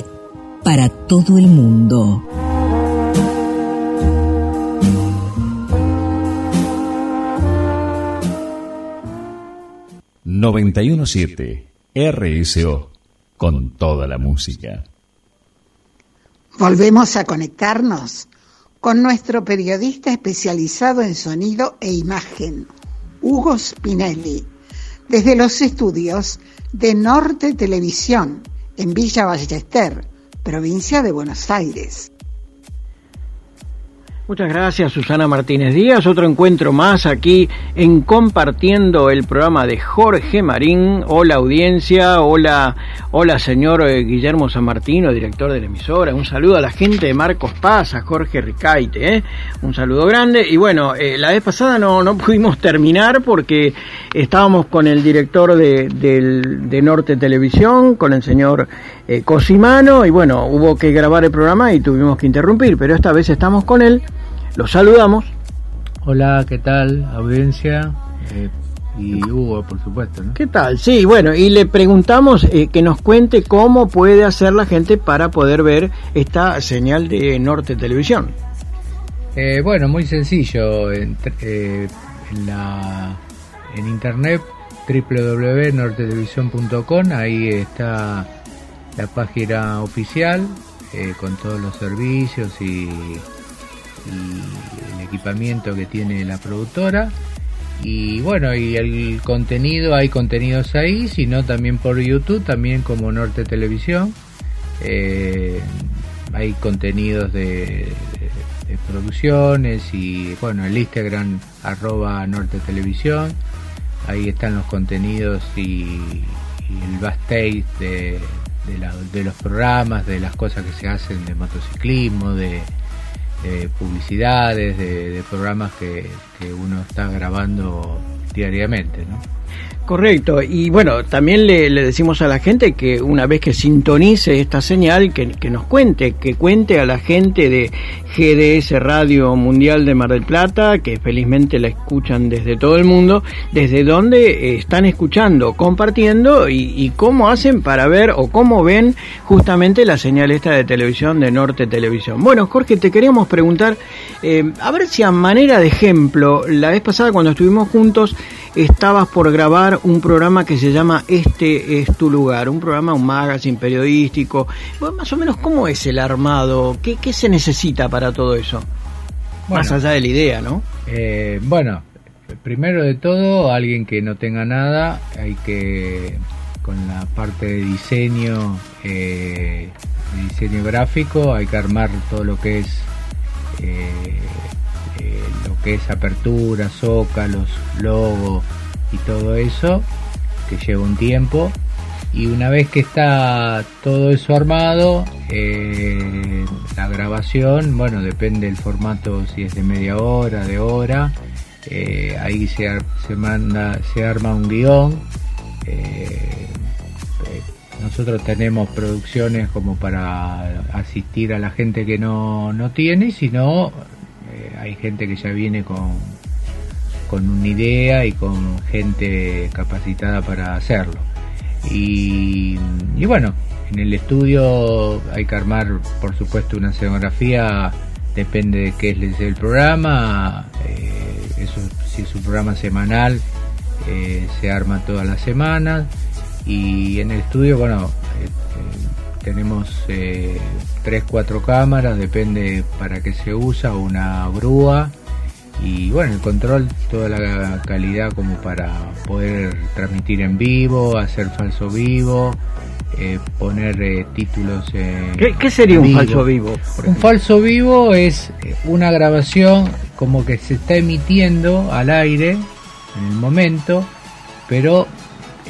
S29: para todo el mundo.
S2: ...917... RSO... ...con toda la música.
S27: Volvemos a conectarnos con nuestro periodista especializado en sonido e imagen, Hugo Spinelli, desde los estudios de Norte Televisión en Villa Ballester, provincia de Buenos Aires.
S37: Muchas gracias Susana Martínez Díaz. Otro encuentro más aquí en compartiendo el programa de Jorge Marín. Hola audiencia, hola, hola señor eh, Guillermo San Martino, director de la emisora. Un saludo a la gente de Marcos Paz, a Jorge Ricaite. ¿eh? Un saludo grande. Y bueno, eh, la vez pasada no, no pudimos terminar porque estábamos con el director de, de Norte Televisión, con el señor eh, Cosimano. Y bueno, hubo que grabar el programa y tuvimos que interrumpir. Pero esta vez estamos con él. Los saludamos.
S38: Hola, ¿qué tal, audiencia? Eh, y Hugo, por supuesto, ¿no?
S37: ¿Qué tal? Sí, bueno, y le preguntamos eh, que nos cuente cómo puede hacer la gente para poder ver esta señal de Norte Televisión.
S38: Eh, bueno, muy sencillo. En, eh, en la, en internet www.nortetelevision.com ahí está la página oficial eh, con todos los servicios y, y el equipamiento que tiene la productora. Y bueno, y el contenido, hay contenidos ahí, sino también por YouTube, también como Norte Televisión. Eh, hay contenidos de, producciones y bueno, el Instagram arroba Norte Televisión. Ahí están los contenidos y, y el backstage de, de, la- de los programas, de las cosas que se hacen de motociclismo, de, de publicidades, de, de programas que, que uno está grabando diariamente, ¿no?
S37: Correcto, y bueno, también le, decimos a la gente que una vez que sintonice esta señal, que, que nos cuente, que cuente a la gente de GDS Radio Mundial de Mar del Plata, que felizmente la escuchan desde todo el mundo, desde dónde eh, están escuchando, compartiendo y, y cómo hacen para ver o cómo ven justamente la señal esta de televisión de Norte Televisión. Bueno, Jorge, te queríamos preguntar, eh, a ver si a manera de ejemplo, la vez pasada cuando estuvimos juntos, estabas por grabar un programa que se llama Este es tu lugar, un programa, un magazine periodístico. Bueno, más o menos, ¿cómo es el armado? ¿Qué, qué se necesita para todo eso? más allá de la idea, ¿no?
S38: Eh, bueno, primero de todo, alguien que no tenga nada, hay que, con la parte de diseño, eh, diseño gráfico, hay que armar todo lo que es eh, eh, lo que es apertura, zócalos, logo y todo eso, que lleva un tiempo. Y una vez que está todo eso armado, eh, la grabación, bueno, depende del formato, si es de media hora, de hora, eh, ahí se, se manda, se arma un guion. eh, nosotros tenemos producciones como para asistir a la gente que no, no tiene, sino hay gente que ya viene con, con una idea y con gente capacitada para hacerlo. Y, bueno, en el estudio hay que armar, por supuesto, una escenografía, depende de qué es el programa. eh, eso, si es un programa semanal, eh, se arma todas las semanas. Y en el estudio, bueno, eh, tenemos eh, tres, cuatro cámaras, depende para qué se usa, una grúa y bueno, el control, toda la calidad como para poder transmitir en vivo, hacer falso vivo, eh, poner eh, títulos en
S37: ¿Qué, qué sería un falso vivo?
S38: Un falso vivo es eh, una grabación como que se está emitiendo al aire en el momento, pero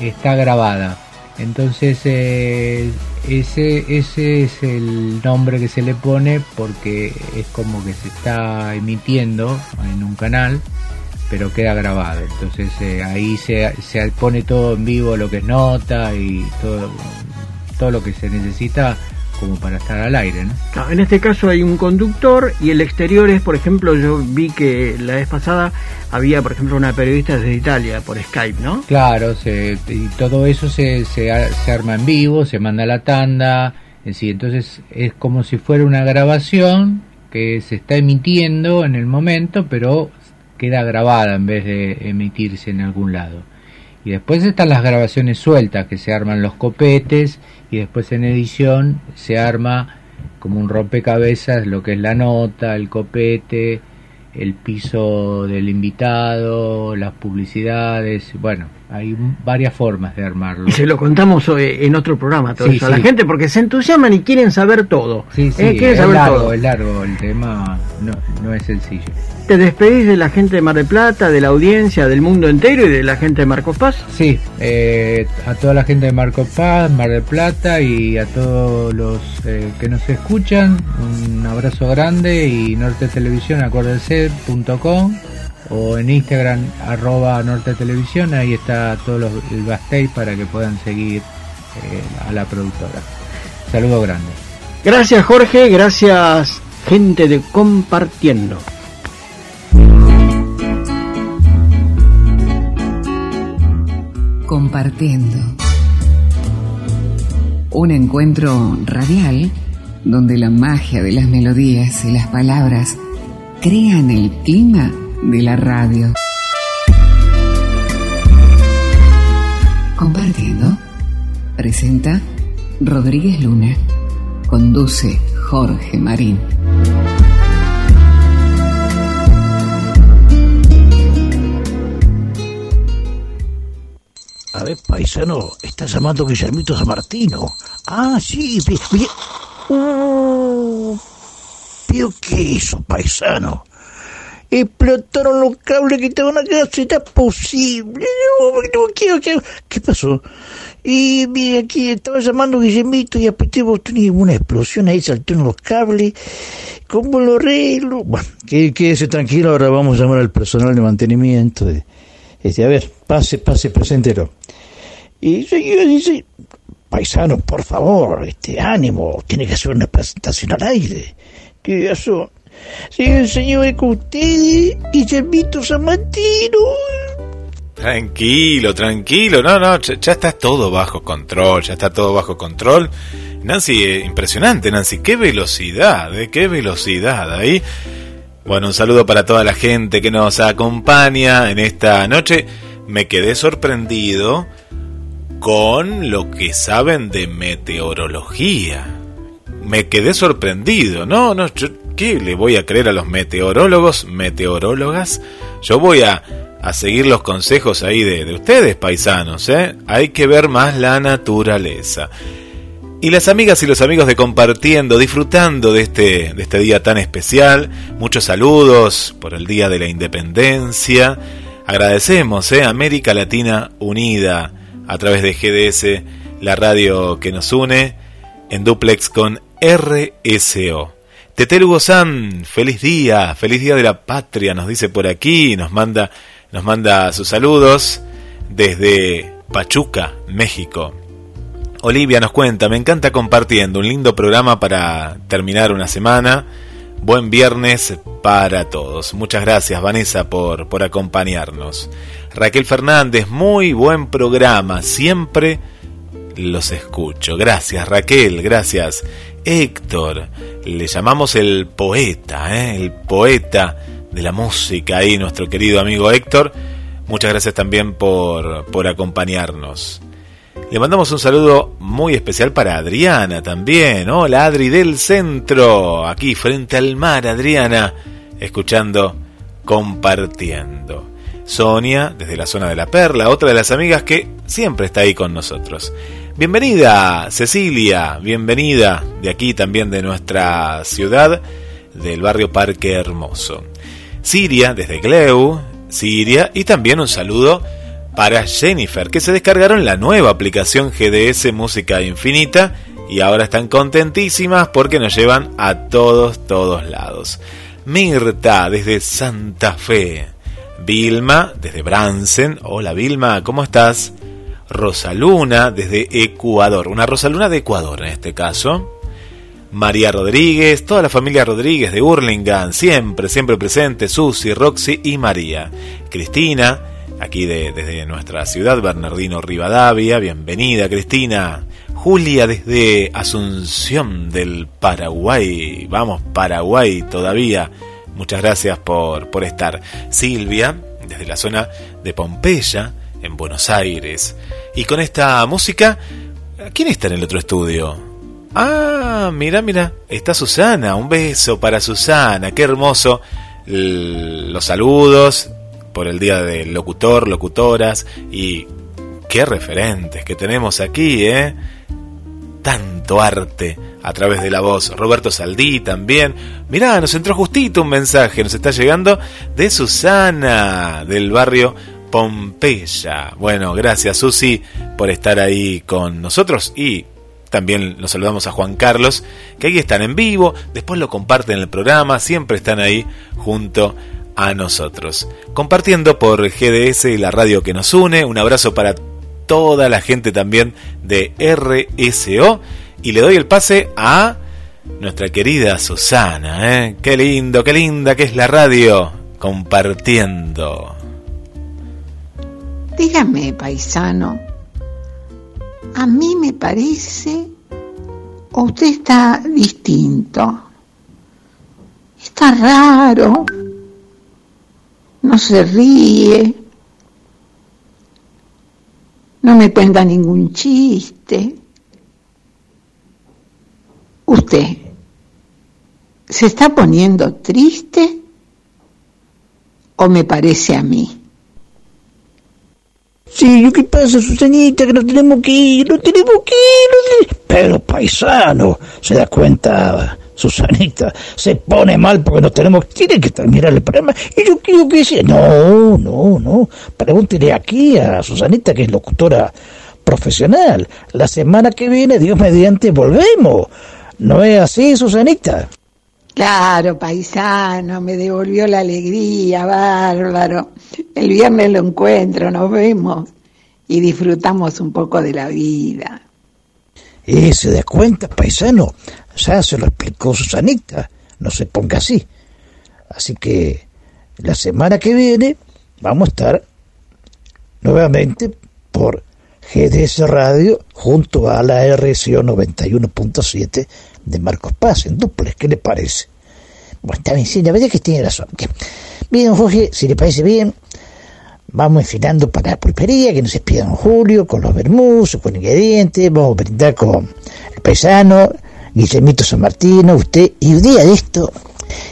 S38: está grabada. Entonces eh, ese, ese es el nombre que se le pone porque es como que se está emitiendo en un canal, pero queda grabado. Entonces eh, ahí se, se pone todo en vivo, lo que es nota y todo, todo lo que se necesita como para estar al aire. ¿no?
S37: En este caso hay un conductor y el exterior es, por ejemplo, yo vi que la vez pasada había, por ejemplo, una periodista desde Italia por Skype, ¿no?
S38: Claro, se, y todo eso se, se, arma en vivo, se manda a la tanda, decir, entonces es como si fuera una grabación que se está emitiendo en el momento, pero queda grabada en vez de emitirse en algún lado. Y después están las grabaciones sueltas, que se arman los copetes, y después en edición se arma como un rompecabezas lo que es la nota, el copete, el piso del invitado, las publicidades, bueno, hay varias formas de armarlo.
S37: Y se lo contamos eh, en otro programa todo
S38: Sí,
S37: eso a la gente porque se entusiasman y quieren saber todo.
S38: Sí, sí,
S37: Eh, quieren
S38: es
S37: saber
S38: largo,
S37: todo.
S38: es largo, el tema no, no es sencillo.
S37: ¿Te despedís de la gente de Mar del Plata, de la audiencia, del mundo entero y de la gente de Marcos Paz?
S38: Sí, eh, a toda la gente de Marco Paz, Mar del Plata y a todos los eh, que nos escuchan, un abrazo grande y Norte Televisión, acuérdense.com o en Instagram arroba Norte Televisión, ahí está todo los, el backstage para que puedan seguir eh, a la productora. Saludo grande.
S37: Gracias Jorge, gracias gente de Compartiendo.
S5: Compartiendo. Un encuentro radial donde la magia de las melodías y las palabras crean el clima de la radio. Compartiendo. Presenta Rodríguez Luna. Conduce Jorge Marín.
S4: A ver, paisano, está llamando Guillermito San Martino. Ah, sí, vi- Uh, ¿Pero qué hizo, paisano? Explotaron los cables que estaban acá, ¿será posible? No, no, ¿qué, qué, qué pasó? Y mire, aquí estaba llamando Guillermito y botón y una explosión ahí, saltaron los cables. ¿Cómo lo arreglo? Bueno, qué- quédese tranquilo, ahora vamos a llamar al personal de mantenimiento. de- este, a ver, pase, pase, presentero. Y señor dice, paisano, por favor, este ánimo, tiene que hacer una presentación al aire. ¿Qué eso? Señor es con usted, Guillermito San Martino.
S39: Tranquilo, tranquilo, no, no, ya, ya está todo bajo control, ya está todo bajo control. Nancy, eh, impresionante, Nancy, qué velocidad, eh, qué velocidad ahí. Bueno, un saludo para toda la gente que nos acompaña en esta noche. Me quedé sorprendido con lo que saben de meteorología. Me quedé sorprendido. No, no, yo, ¿qué le voy a creer a los meteorólogos, meteorólogas? Yo voy a, a seguir los consejos ahí de, de ustedes, paisanos, ¿eh? Hay que ver más la naturaleza. Y las amigas y los amigos de compartiendo, disfrutando de este, de este día tan especial. Muchos saludos por el Día de la Independencia. Agradecemos eh, América Latina Unida a través de GDS, la radio que nos une, en duplex con RSO. Tetel San, feliz día, feliz día de la patria, nos dice por aquí, nos manda, nos manda sus saludos desde Pachuca, México. Olivia nos cuenta, me encanta compartiendo, un lindo programa para terminar una semana. Buen viernes para todos. Muchas gracias Vanessa por, por acompañarnos. Raquel Fernández, muy buen programa, siempre los escucho. Gracias Raquel, gracias. Héctor, le llamamos el poeta, ¿eh? el poeta de la música ahí, nuestro querido amigo Héctor. Muchas gracias también por, por acompañarnos. Le mandamos un saludo muy especial para Adriana también. Hola Adri del centro, aquí frente al mar, Adriana, escuchando, compartiendo. Sonia, desde la zona de la Perla, otra de las amigas que siempre está ahí con nosotros. Bienvenida, Cecilia, bienvenida de aquí también de nuestra ciudad, del barrio Parque Hermoso. Siria, desde Gleu, Siria, y también un saludo para Jennifer, que se descargaron la nueva aplicación GDS Música Infinita y ahora están contentísimas porque nos llevan a todos, todos lados. Mirta, desde Santa Fe. Vilma, desde Bransen. Hola Vilma, ¿cómo estás? Rosaluna desde Ecuador, una Rosaluna de Ecuador en este caso. María Rodríguez, toda la familia Rodríguez de Hurlingham, siempre, siempre presente, Susi, Roxy y María. Cristina, aquí de, desde nuestra ciudad, Bernardino Rivadavia, bienvenida Cristina. Julia desde Asunción del Paraguay, vamos Paraguay todavía, muchas gracias por, por estar. Silvia, desde la zona de Pompeya, en Buenos Aires. Y con esta música, ¿quién está en el otro estudio? Ah, mira, mira, está Susana, un beso para Susana, qué hermoso. los saludos por el día del locutor, locutoras y qué referentes que tenemos aquí, ¿eh? Tanto arte a través de la voz. Roberto Saldí también. Mirá, nos entró justito un mensaje, nos está llegando de Susana, del barrio Pompeya. Bueno, gracias Susi por estar ahí con nosotros y también nos saludamos a Juan Carlos, que ahí están en vivo, después lo comparten en el programa, siempre están ahí junto a nosotros. Compartiendo por GDS y la radio que nos une, un abrazo para toda la gente también de RSO y le doy el pase a nuestra querida Susana, ¿eh? Qué lindo, qué linda que es la radio compartiendo.
S27: Dígame, paisano, a mí me parece, o usted está distinto, está raro, no se ríe, no me cuenta ningún chiste. ¿Usted se está poniendo triste o me parece a mí?
S4: Sí, ¿qué pasa, Susanita? Que no tenemos que ir, no tenemos que ir. No Pero paisano, se da cuenta, Susanita, se pone mal porque no tenemos, tiene que terminar el programa. Y yo quiero que sea, no, no, no. Pregúntele aquí a Susanita, que es locutora profesional. La semana que viene, Dios mediante, volvemos. ¿No es así, Susanita?
S27: Claro, paisano, me devolvió la alegría, bárbaro. El viernes lo encuentro, nos vemos y disfrutamos un poco de la vida.
S4: ¿Y se da cuenta, paisano? Ya se lo explicó Susanita, no se ponga así. Así que la semana que viene vamos a estar nuevamente por GDS Radio junto a la RCO 91.7 de Marcos Paz en duples. ¿Qué le parece? Bueno, está bien, sí, la verdad es que tiene razón. Bien, Jorge, si le parece bien, vamos enfilando para la pulpería, que nos despida don Julio, con los bermús, con ingredientes, vamos a brindar con el paisano, Guillermito San Martino, usted, y un día de esto,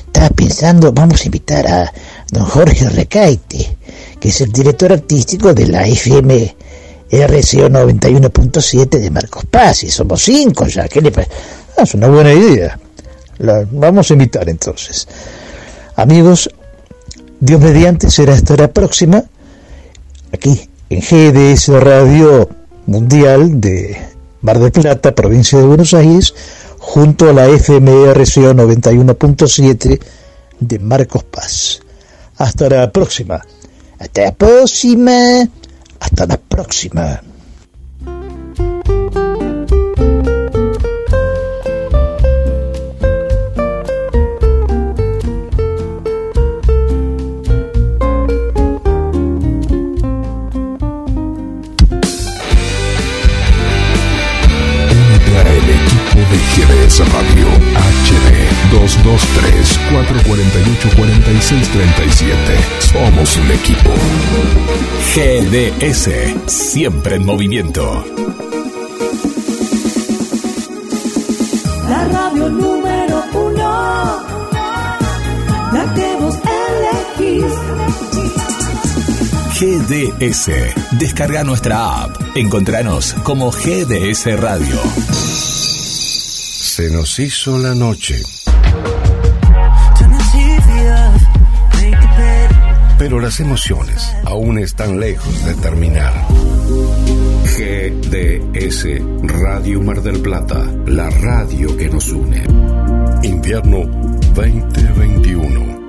S4: estaba pensando, vamos a invitar a don Jorge Recaite, que es el director artístico de la FM
S7: RCO 91.7 de Marcos Paz, y somos cinco ya, ¿qué le parece? Es una buena idea. La vamos a invitar entonces. Amigos, Dios mediante será hasta la próxima, aquí en GDS Radio Mundial de Mar del Plata, provincia de Buenos Aires, junto a la FMRCO 91.7 de Marcos Paz. Hasta la próxima. Hasta la próxima. Hasta la próxima.
S2: Radio HD 223-448-4637. Somos un equipo. GDS, siempre en movimiento.
S31: La radio número uno, la que vos elegís.
S2: GDS. Descarga nuestra app. Encontranos como GDS Radio.
S40: Se nos hizo la noche, pero las emociones aún están lejos de terminar. GDS Radio Mar del Plata, la radio que nos une. Invierno 2021.